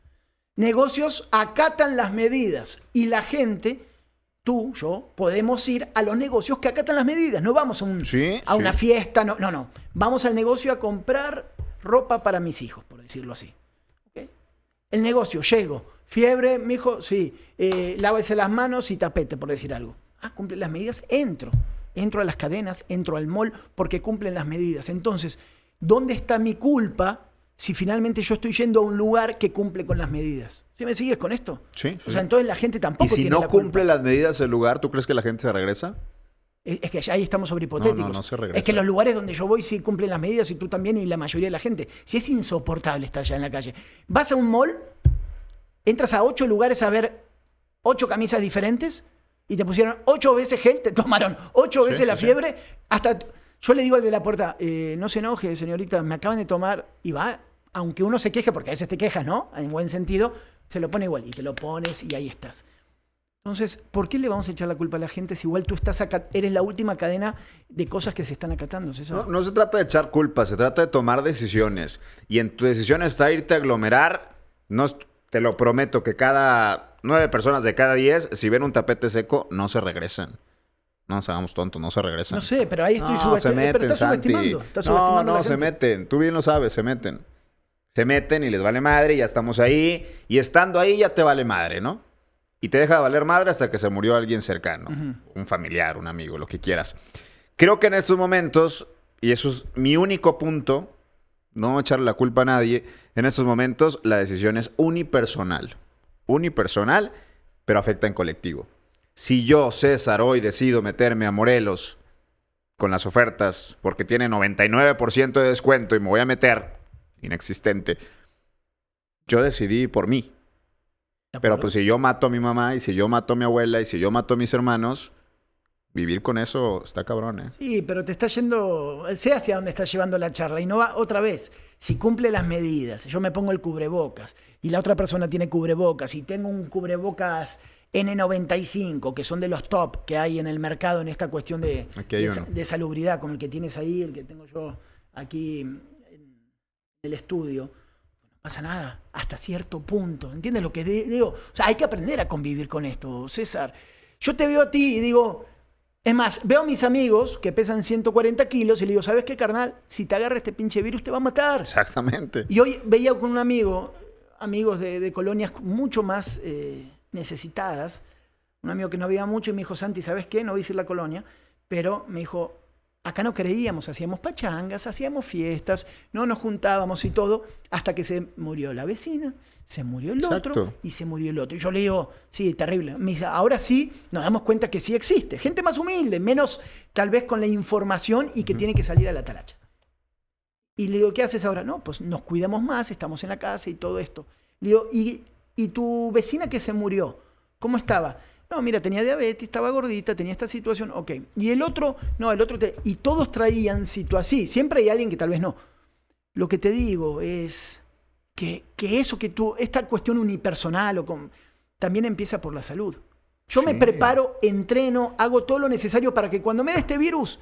Negocios acatan las medidas y la gente, tú, yo, podemos ir a los negocios que acatan las medidas. No vamos a, un- Sí, a una fiesta, no, no, no. Vamos al negocio a comprar ropa para mis hijos, por decirlo así. El negocio, llego. Fiebre, mijo, sí. Eh, lávese las manos y tapete, por decir algo. Ah, cumple las medidas, entro. Entro a las cadenas, entro al mall porque cumplen las medidas. Entonces, ¿dónde está mi culpa si finalmente yo estoy yendo a un lugar que cumple con las medidas? ¿Sí me sigues con esto? Sí, O sí. sea, entonces la gente tampoco Y si tiene no la culpa. cumple las medidas del lugar, ¿tú crees que la gente se regresa? Es que ya ahí estamos sobre hipotéticos. No, no, no se regresa. Es que los lugares donde yo voy sí cumplen las medidas y tú también y la mayoría de la gente. Si es insoportable estar allá en la calle. Vas a un mall, entras a ocho lugares a ver ocho camisas diferentes y te pusieron ocho veces gel, te tomaron ocho Sí, veces la sí, sí. fiebre. Hasta yo le digo al de la puerta, eh, no se enoje, señorita, me acaban de tomar y va, aunque uno se queje, porque a veces te quejas, ¿no? En buen sentido, se lo pone igual y te lo pones y ahí estás. Entonces, ¿por qué le vamos a echar la culpa a la gente si igual tú estás eres la última cadena de cosas que se están acatando? No, no se trata de echar culpas, se trata de tomar decisiones. Y en tu decisión está irte a aglomerar. No, te lo prometo que cada nueve personas de cada diez, si ven un tapete seco, no se regresan. No nos hagamos tontos, no se regresan. No sé, pero ahí estoy No, subestimando. se meten, pero estás Santi. subestimando. Estás no, subestimando no, se meten. Tú bien lo sabes, se meten. Se meten y les vale madre, y ya estamos ahí. Y estando ahí ya te vale madre, ¿no? Y te deja de valer madre hasta que se murió alguien cercano. Un familiar, un amigo, lo que quieras. Creo que en estos momentos, y eso es mi único punto, no echarle la culpa a nadie, en estos momentos la decisión es unipersonal. Unipersonal, pero afecta en colectivo. Si yo, César, hoy decido meterme a Morelos con las ofertas porque tiene 99% de descuento y me voy a meter, inexistente, yo decidí por mí. ¿De Pero pues si yo mato a mi mamá y si yo mato a mi abuela y si yo mato a mis hermanos, vivir con eso está cabrón, ¿eh? Sí, pero te está yendo, sé hacia dónde está llevando la charla y no va otra vez. Si cumple las medidas, yo me pongo el cubrebocas y la otra persona tiene cubrebocas y tengo un cubrebocas N95, que son de los top que hay en el mercado en esta cuestión de, de, salubridad, como el que tienes ahí, el que tengo yo aquí en el estudio. No pasa nada, hasta cierto punto. ¿Entiendes lo que di- digo? O sea, hay que aprender a convivir con esto, César. Yo te veo a ti y digo, es más, veo a mis amigos que pesan 140 kilos y le digo, ¿sabes qué, carnal? Si te agarra este pinche virus te va a matar. Exactamente. Y hoy veía con un amigo, amigos de, de colonias mucho más eh, necesitadas, un amigo que no había mucho y me dijo, Santi, ¿sabes qué? No voy a decir la colonia, pero me dijo, acá no creíamos, hacíamos pachangas, hacíamos fiestas, no nos juntábamos y todo, hasta que se murió la vecina, se murió el otro y se murió el otro. Y yo le digo, sí, terrible. Me dice, ahora sí nos damos cuenta que sí existe. Gente más humilde, menos tal vez con la información y que tiene que salir a la talacha. Y le digo, ¿qué haces ahora? No, pues nos cuidamos más, estamos en la casa y todo esto. Le digo, ¿y, y tu vecina que se murió? ¿Cómo estaba? No, mira, tenía diabetes, estaba gordita, tenía esta situación, ok. Y el otro, no, el otro, te- y todos traían situación. Siempre hay alguien que tal vez no. Lo que te digo es que, que eso que tú, esta cuestión unipersonal o con, también empieza por la salud. Yo me Sí. preparo, entreno, hago todo lo necesario para que cuando me dé este virus,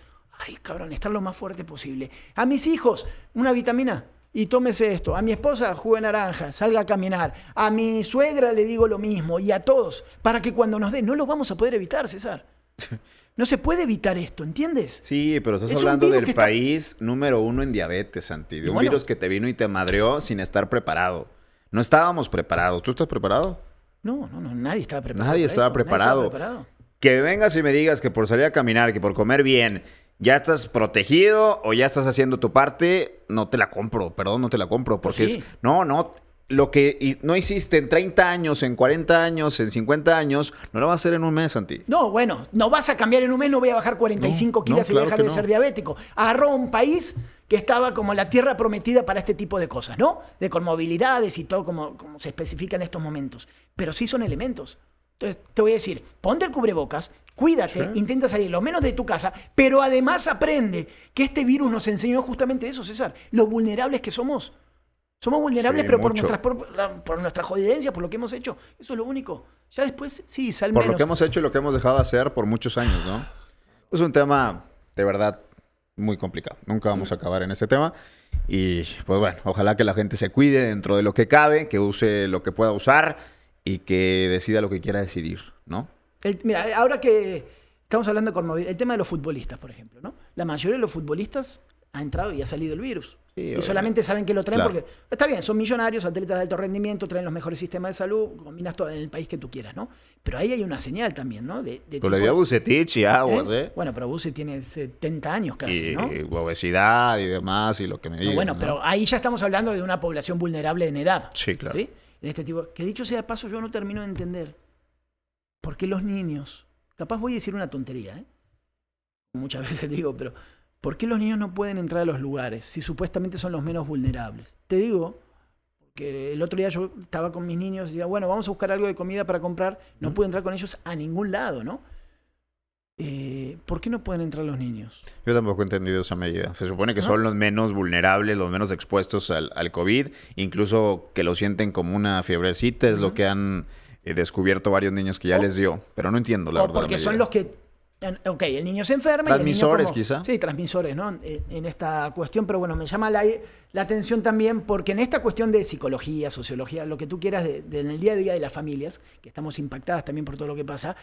ay cabrón, estar lo más fuerte posible. A mis hijos, una vitamina y tómese esto. A mi esposa, jugue naranja, salga a caminar. A mi suegra le digo lo mismo y a todos, para que cuando nos dé, no lo vamos a poder evitar, César. No se puede evitar esto, ¿entiendes? Sí, pero estás Es hablando del está- país número uno en diabetes, Santi. De un bueno. virus que te vino y te madreó sin estar preparado. No estábamos preparados. ¿Tú estás preparado? No, no, no, nadie estaba preparado. Nadie estaba esto, preparado. preparado. Que vengas y me digas que por salir a caminar, que por comer bien, ya estás protegido o ya estás haciendo tu parte, no te la compro, perdón, no te la compro. Porque Pues sí. es. No, no. Lo que no hiciste en 30 años, en 40 años, en 50 años, no lo vas a hacer en un mes, Santi. No, bueno, no vas a cambiar en un mes, no voy a bajar 45 No, kilos no, y voy a dejar de no. ser diabético. Agarró un país que estaba como la tierra prometida para este tipo de cosas, ¿no? De con movilidades y todo como, como se especifica en estos momentos. Pero sí son elementos. Entonces, te voy a decir, ponte el cubrebocas, cuídate, Sí. intenta salir lo menos de tu casa, pero además aprende que este virus nos enseñó justamente eso, César, lo vulnerables que somos. Somos vulnerables, Sí, pero por nuestras, por, la- por nuestra jodidencia, por lo que hemos hecho. Eso es lo único. Ya después, sí, sal Por lo que hemos hecho y lo que hemos dejado de hacer por muchos años, ¿no? Es un tema de verdad muy complicado. Nunca vamos a acabar en ese tema. Y pues bueno, ojalá que la gente se cuide dentro de lo que cabe, que use lo que pueda usar y que decida lo que quiera decidir, ¿no? El- mira, ahora que estamos hablando con el tema de los futbolistas, por ejemplo, ¿no? La mayoría de los futbolistas ha entrado y ha salido el virus. y obviamente. solamente saben que lo traen Claro. porque está bien, son millonarios, atletas de alto rendimiento, traen los mejores sistemas de salud, combinas todo en el país que tú quieras, ¿no? Pero ahí hay una señal también, ¿no? De, de Pues le dio a Bucetich y aguas, ¿Eh? ¿eh? Bueno, pero Buse tiene 70 años casi, y ¿no? obesidad y demás y lo que me No, digan. bueno, ¿no? pero ahí ya estamos hablando de una población vulnerable en edad. Sí, claro. ¿sí? En este tipo. Que dicho sea de paso, yo no termino de entender por qué los niños. Capaz voy a decir una tontería, ¿eh? Muchas veces digo, pero ¿por qué los niños no pueden entrar a los lugares si supuestamente son los menos vulnerables? Te digo, porque el otro día yo estaba con mis niños y decía, bueno, vamos a buscar algo de comida para comprar. No puedo entrar con ellos a ningún lado, ¿no? Eh, ¿Por qué no pueden entrar los niños? Yo tampoco he entendido esa medida. Se supone que ¿No? son los menos vulnerables, los menos expuestos al, al COVID, incluso que lo sienten como una fiebrecita, es lo que han eh, descubierto varios niños que ya O- les dio. Pero no entiendo la o verdad. la porque son los que. Ok, el niño se enferma. y el niño Transmisores, como- quizá. Sí, transmisores, ¿no? En, esta cuestión, pero bueno, me llama la, la atención también porque en esta cuestión de psicología, sociología, lo que tú quieras, de, de- en el día a día de las familias, que estamos impactadas también por todo lo que pasa,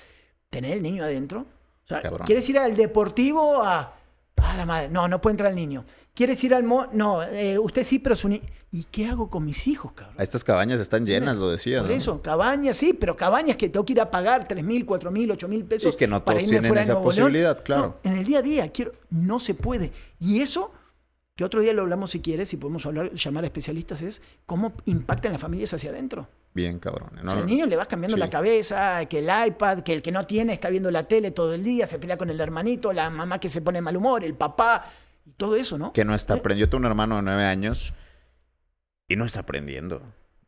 tener el niño adentro. O sea, Cabrón. ¿quieres ir al deportivo a. a la madre? No, no puede entrar el niño. ¿Quieres ir al mo? No, eh, usted sí, pero su niño. ¿Y qué hago con mis hijos, cabrón? Estas cabañas están llenas, lo decía. Por ¿no? eso, cabañas sí, pero cabañas que tengo que ir a pagar 3 mil, 4 mil, 8 mil pesos. Sí, que no todos tienen esa posibilidad, claro. No, en el día a día, quiero, no se puede. Y eso, que otro día lo hablamos si quieres, si podemos hablar, llamar a especialistas, es cómo impacta en las familias hacia adentro. Bien, cabrón. ¿no? O sea, al niño le vas cambiando Sí. la cabeza, que el iPad, que el que no tiene está viendo la tele todo el día, se pelea con el hermanito, la mamá que se pone de mal humor, el papá, y todo eso, ¿no? Que no está ¿Eh? aprendiendo. Yo tengo un hermano de nueve años y no está aprendiendo.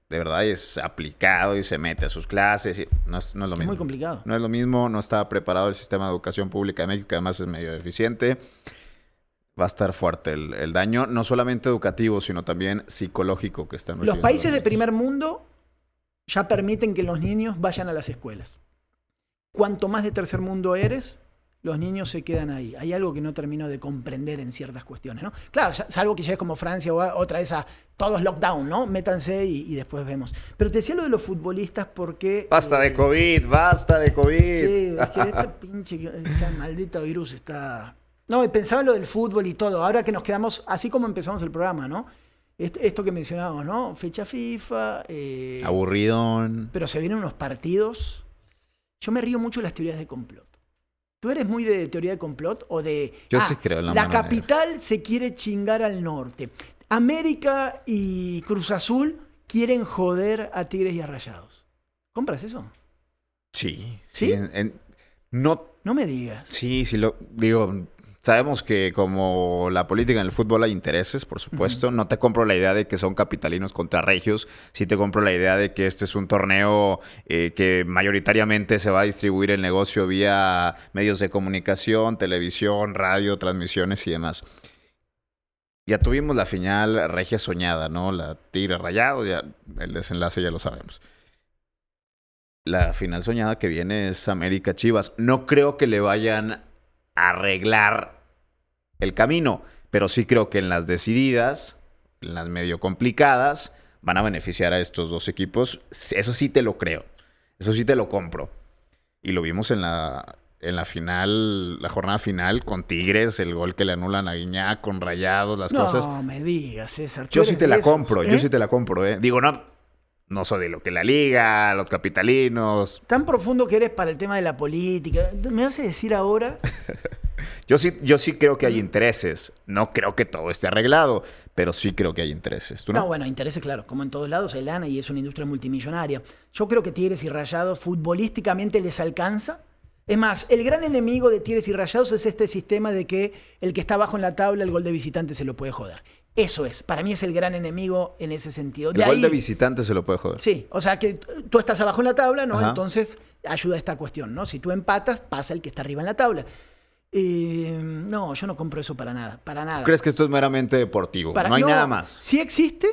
de verdad es aplicado y se mete a sus clases. Y no, es, no es lo Es mismo. muy complicado. No es lo mismo, no está preparado el sistema de educación pública de México, que además es medio deficiente. Va a estar fuerte el, el daño, no solamente educativo, sino también psicológico que están Los países de primer mundo ya permiten que los niños vayan a las escuelas. Cuanto más de tercer mundo eres, los niños se quedan ahí. Hay algo que no termino de comprender en ciertas cuestiones, ¿no? Claro, salvo que llegues como Francia o otra vez a todos lockdown, ¿no? Métanse y, y después vemos. Pero te decía lo de los futbolistas porque... Basta de eh, COVID, basta de COVID. Sí, es que este pinche, este maldito virus está... No, pensaba en lo del fútbol y todo. Ahora que nos quedamos, así como empezamos el programa, ¿no? Est- Esto que mencionábamos, ¿no? Fecha FIFA. eh, Aburridón. pero se vienen unos partidos. Yo me río mucho de las teorías de complot. ¿Tú eres muy de teoría de complot o de... Yo sí creo en la mano capital se quiere chingar al norte. América y Cruz Azul quieren joder a Tigres y a Rayados. ¿Compras eso? Sí, ¿Sí? sí. en- en- no, No me digas. sí, sí lo digo. Sabemos que como la política en el fútbol hay intereses, por supuesto. No te compro la idea de que son capitalinos contra regios. Sí te compro la idea de que este es un torneo eh, que mayoritariamente se va a distribuir el negocio vía medios de comunicación, televisión, radio, transmisiones y demás. Ya tuvimos la final regia soñada, ¿no? La Tigre Rayado, ya el desenlace ya lo sabemos. La final soñada que viene es América Chivas. No creo que le vayan a arreglar el camino, pero sí creo que en las decididas, en las medio complicadas, van a beneficiar a estos dos equipos. Eso sí te lo creo. Eso sí te lo compro. Y lo vimos en la, en la final, la jornada final con Tigres, el gol que le anulan a Guiñac, con Rayados, las no cosas. me digas, César. Yo sí te la esos, compro, yo ¿eh? sí te la compro, ¿eh? Digo, no, no soy de lo que la liga, los capitalinos. Tan profundo que eres para el tema de la política. ¿Me vas a decir ahora? Yo sí, yo sí creo que hay intereses. No creo que todo esté arreglado, pero sí creo que hay intereses. ¿Tú no? No, bueno, intereses, claro. Como en todos lados hay lana y es una industria multimillonaria. Yo creo que Tigres y Rayados futbolísticamente les alcanza. Es más, el gran enemigo de Tigres y Rayados es este sistema de que el que está abajo en la tabla, el gol de visitante se lo puede joder. Eso es. Para mí es el gran enemigo en ese sentido. el De gol ahí- de visitante se lo puede joder. Sí, o sea que tú estás abajo en la tabla, ¿no? Ajá. Entonces ayuda a esta cuestión, ¿no? Si tú empatas, pasa el que está arriba en la tabla. Eh, no, yo no compro eso para nada, para nada. ¿Crees que esto es meramente deportivo? Para- no hay nada más. Sí existe,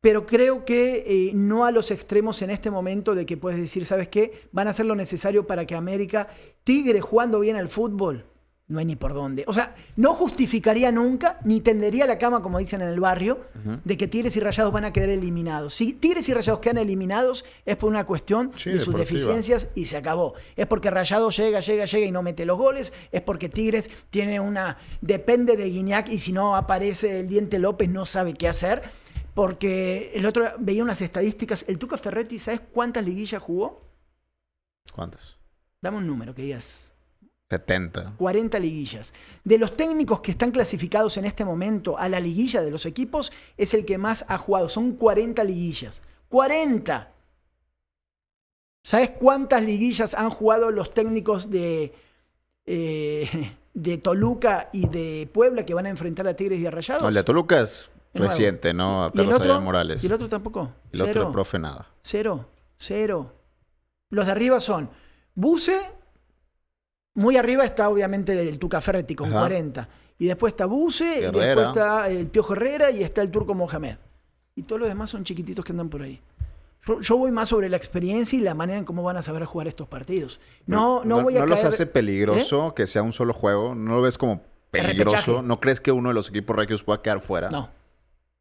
pero creo que eh, no a los extremos en este momento de que puedes decir, ¿sabes qué? Van a hacer lo necesario para que América, Tigre jugando bien al fútbol, no hay ni por dónde. O sea, no justificaría nunca, ni tendería la cama, como dicen en el barrio, de que Tigres y Rayados van a quedar eliminados. Si Tigres y Rayados quedan eliminados, es por una cuestión Sí, de sus deportiva. deficiencias y se acabó. Es porque Rayados llega, llega, llega y no mete los goles. Es porque Tigres tiene una. Depende de Guiñac y si no aparece el Diente López no sabe qué hacer. Porque el otro veía unas estadísticas. El Tuca Ferretti, ¿sabes cuántas liguillas jugó? ¿Cuántos? Dame un número que digas. 70. 40 liguillas. De los técnicos que están clasificados en este momento a la liguilla de los equipos, es el que más ha jugado. Son 40 liguillas. ¡40! ¿Sabes cuántas liguillas han jugado los técnicos de, eh, de Toluca y de Puebla que van a enfrentar a Tigres y a Rayados? No, el de Toluca es reciente, ¿no? A ¿Y el Pedro otro? Morales. ¿Y el otro tampoco? El otro, Cero. el profe, nada. Cero, cero. Los de arriba son Buse, muy arriba está obviamente el Tuca Ferretti con Ajá. 40. Y después está Buse, y después está el Piojo Herrera y está el Turco Mohamed. Y todos los demás son chiquititos que andan por ahí. Yo, yo voy más sobre la experiencia y la manera en cómo van a saber jugar estos partidos. No, no, voy a ¿No los hace peligroso que sea un solo juego? ¿No lo ves como peligroso? ¿No crees que uno de los equipos regios pueda quedar fuera? No.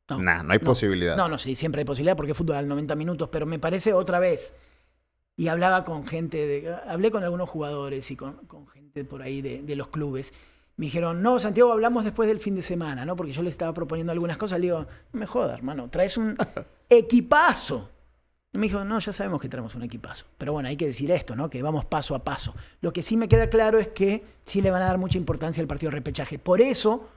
No. Nah, no hay posibilidad. No, no, sí, siempre hay posibilidad porque es fútbol al 90 minutos, pero me parece otra vez. Y hablaba con gente, de, hablé con algunos jugadores y con, con gente por ahí de, de los clubes. Me dijeron, no, Santiago, hablamos después del fin de semana, ¿no? Porque yo les estaba proponiendo algunas cosas. Le digo, no me jodas, hermano, traes un equipazo. Me dijo, no, ya sabemos que traemos un equipazo. Pero bueno, hay que decir esto, ¿no? Que vamos paso a paso. Lo que sí me queda claro es que sí le van a dar mucha importancia al partido de repechaje. Por eso,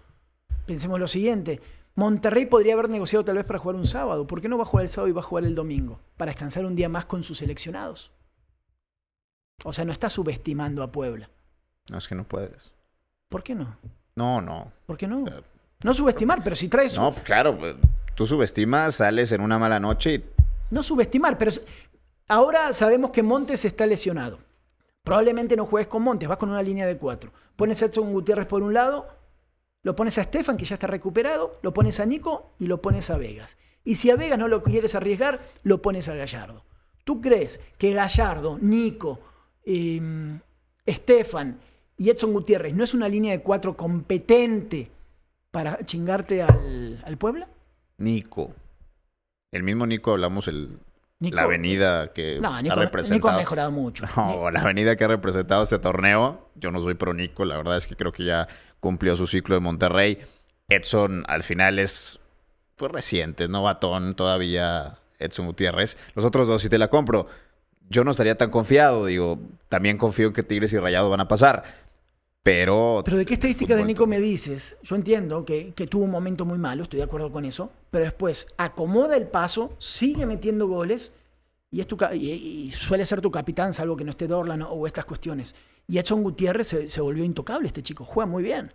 pensemos lo siguiente. Monterrey podría haber negociado tal vez para jugar un sábado. ¿Por qué no va a jugar el sábado y va a jugar el domingo? Para descansar un día más con sus seleccionados. O sea, no está subestimando a Puebla. No, es que no puedes. ¿Por qué no? No, no. ¿Por qué no? No subestimar, pero si traes... No, claro. pues, Tú subestimas, sales en una mala noche y no subestimar, pero ahora sabemos que Montes está lesionado. Probablemente no juegues con Montes, vas con una línea de cuatro. Pones a Edson Gutiérrez por un lado, lo pones a Stefan, que ya está recuperado, lo pones a Nico y lo pones a Vegas. Y si a Vegas no lo quieres arriesgar, lo pones a Gallardo. ¿Tú crees que Gallardo, Nico, eh, Stefan y Edson Gutiérrez no es una línea de cuatro competente para chingarte al, al Puebla? Nico. El mismo Nico hablamos el, Nico- la avenida que No, ha representado. Nico ha mejorado mucho. No, la avenida que ha representado este torneo. Yo no soy pro Nico, la verdad es que creo que ya cumplió su ciclo en Monterrey. Edson al final es pues reciente, no batón todavía Edson Gutiérrez. Los otros dos sí te la compro. Yo no estaría tan confiado, digo, también confío en que Tigres y Rayado van a pasar. Pero, Pero ¿de qué estadística de. Nico me dices? Yo entiendo que, que tuvo un momento muy malo, estoy de acuerdo con eso, pero después acomoda el paso, sigue metiendo goles y, es tu y suele ser tu capitán, salvo que no esté Dorlan o, o estas cuestiones. Y Edson Gutiérrez se, se volvió intocable este chico, juega muy bien.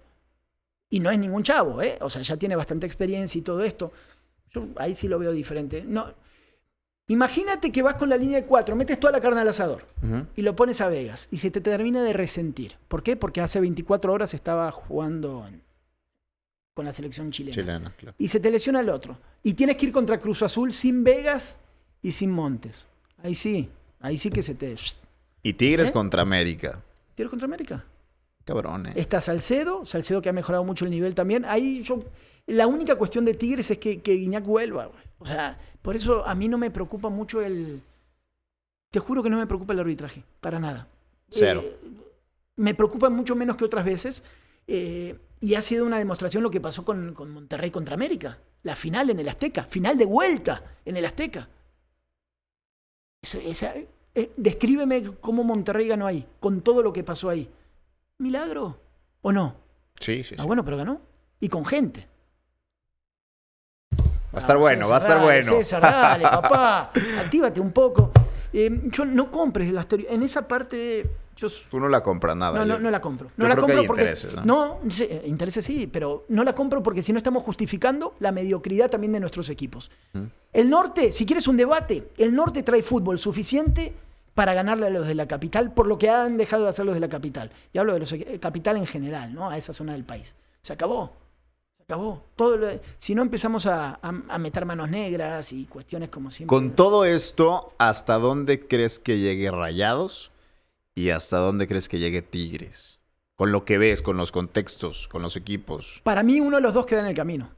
Y no es ningún chavo, ¿eh? O sea, ya tiene bastante experiencia y todo esto. Yo ahí sí lo veo diferente. No, imagínate que vas con la línea de cuatro, metes toda la carne al asador y lo pones a Vegas y se te termina de resentir. ¿Por qué? Porque hace 24 horas estaba jugando con la selección chilena. chilena, claro. Y se te lesiona el otro. Y tienes que ir contra Cruz Azul sin Vegas y sin Montes. Ahí sí, ahí sí que se te... Y Tigres ¿Eh? contra América. ¿Tienes contra América? Cabrón, eh. Está Salcedo, Salcedo que ha mejorado mucho el nivel también. Ahí yo. La única cuestión de Tigres es que, que Guiñac vuelva. güey. O sea, por eso a mí no me preocupa mucho el. Te juro que no me preocupa el arbitraje, para nada. Cero. Eh, me preocupa mucho menos que otras veces. eh, y ha sido una demostración lo que pasó con, con Monterrey contra América. La final en el Azteca. Final de vuelta en el Azteca. Eso- esa- eh, descríbeme cómo Monterrey ganó ahí, con todo lo que pasó ahí. ¿Milagro? ¿O no? Sí, sí, sí. Ah, bueno, pero ganó. Y con gente. Va a estar Vamos, bueno, va a estar dale, bueno. César, dale, papá. Actívate un poco. Eh, yo no compres las teorías. En esa parte, yo Tú no la compras nada. no, no, no la compro. No yo la creo que compro hay porque. intereses, ¿no? sí, eh, intereses sí, pero no la compro porque si no estamos justificando la mediocridad también de nuestros equipos. El norte, si quieres un debate, el norte trae fútbol suficiente para ganarle a los de la capital por lo que han dejado de hacer los de la capital. Y hablo de los eh, capital en general, ¿no? A esa zona del país. Se acabó. Acabó. Todo lo- si no empezamos a, a- a meter manos negras y cuestiones como siempre. Con todo esto, ¿hasta dónde crees que llegue Rayados? ¿Y hasta dónde crees que llegue Tigres? Con lo que ves, con los contextos, con los equipos. Para mí, uno de los dos queda en el camino.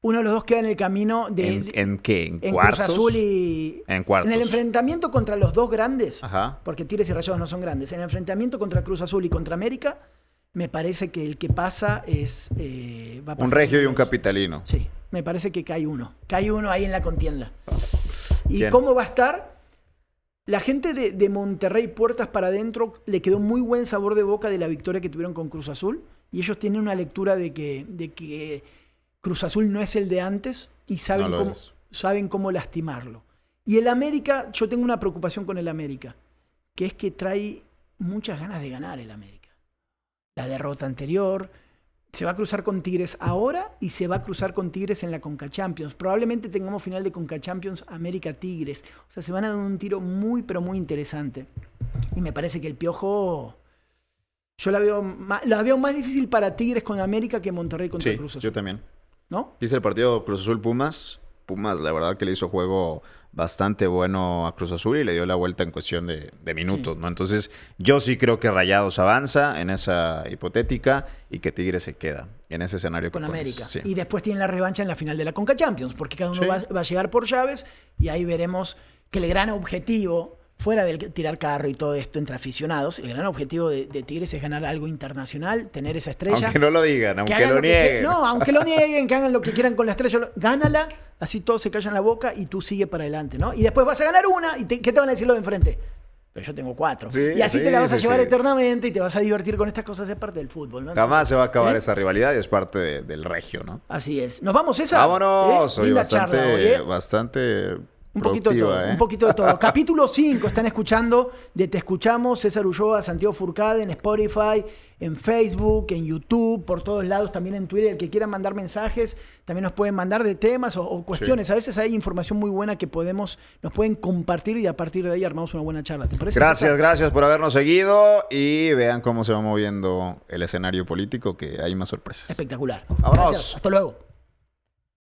Uno de los dos queda en el camino de. ¿En, en qué? ¿En, en Cruz cuartos? Azul y. En cuartos. En el enfrentamiento contra los dos grandes, Ajá. porque Tigres y Rayados no son grandes, en el enfrentamiento contra Cruz Azul y contra América, me parece que el que pasa es. eh, va a Un pasar regio y un capitalino. Sí, me parece que cae uno. Cae uno ahí en la contienda. ¿Y Bien. cómo va a estar? La gente de, de Monterrey, puertas para adentro, le quedó muy buen sabor de boca de la victoria que tuvieron con Cruz Azul. Y ellos tienen una lectura de que, de que Cruz Azul no es el de antes y saben, No lo cómo, es. saben cómo lastimarlo. Y el América, yo tengo una preocupación con el América, que es que trae muchas ganas de ganar el América. La derrota anterior, se va a cruzar con Tigres ahora y se va a cruzar con Tigres en la Conca Champions. Probablemente tengamos final de Conca Champions América Tigres. O sea, se van a dar un tiro muy, pero muy interesante. Y me parece que el Piojo. Yo la veo, ma- la veo más difícil para Tigres con América que Monterrey contra Sí, Cruz Azul. yo también. ¿No? Dice el partido Cruz Azul Pumas. Pumas, la verdad que le hizo juego bastante bueno a Cruz Azul y le dio la vuelta en cuestión de, de minutos, Sí. ¿no? Entonces, yo sí creo que Rayados avanza en esa hipotética y que Tigres se queda en ese escenario que Con pones. América. Sí. Y después tienen la revancha en la final de la Conca Champions, porque cada uno Sí. va, va a llegar por llaves y ahí veremos que el gran objetivo, fuera del tirar carro y todo esto entre aficionados, el gran objetivo de, de Tigres es ganar algo internacional, tener esa estrella. Aunque no lo digan, que aunque lo que- nieguen. no, aunque lo nieguen, que hagan lo que quieran con la estrella, lo- gánala, así todos se callan la boca y tú sigue para adelante, ¿no? Y después vas a ganar una y te- ¿qué te van a decir los de enfrente? Pero yo tengo cuatro. Sí, y así sí, te la vas a sí, llevar eternamente y te vas a divertir con estas cosas, es parte del fútbol, ¿no? Jamás se va a acabar ¿Eh? esa rivalidad y es parte de- del regio, ¿no? Así es. ¿Nos vamos, esa? Vámonos, ¿Eh? oye, Linda bastante, charla hoy, ¿eh? bastante Un poquito de todo, Productiva, ¿eh? un poquito de todo. Capítulo 5, están escuchando de Te Escuchamos, César Ulloa, Santiago Furcade, en Spotify, en Facebook, en YouTube, por todos lados, también en Twitter. El que quiera mandar mensajes, también nos pueden mandar de temas o, o cuestiones. A veces hay información muy buena que podemos, nos pueden compartir y a partir de ahí armamos una buena charla. ¿Te parece? Gracias, César? gracias por habernos seguido y vean cómo se va moviendo el escenario político, que hay más sorpresas. Espectacular. Vámonos. Gracias. Hasta luego.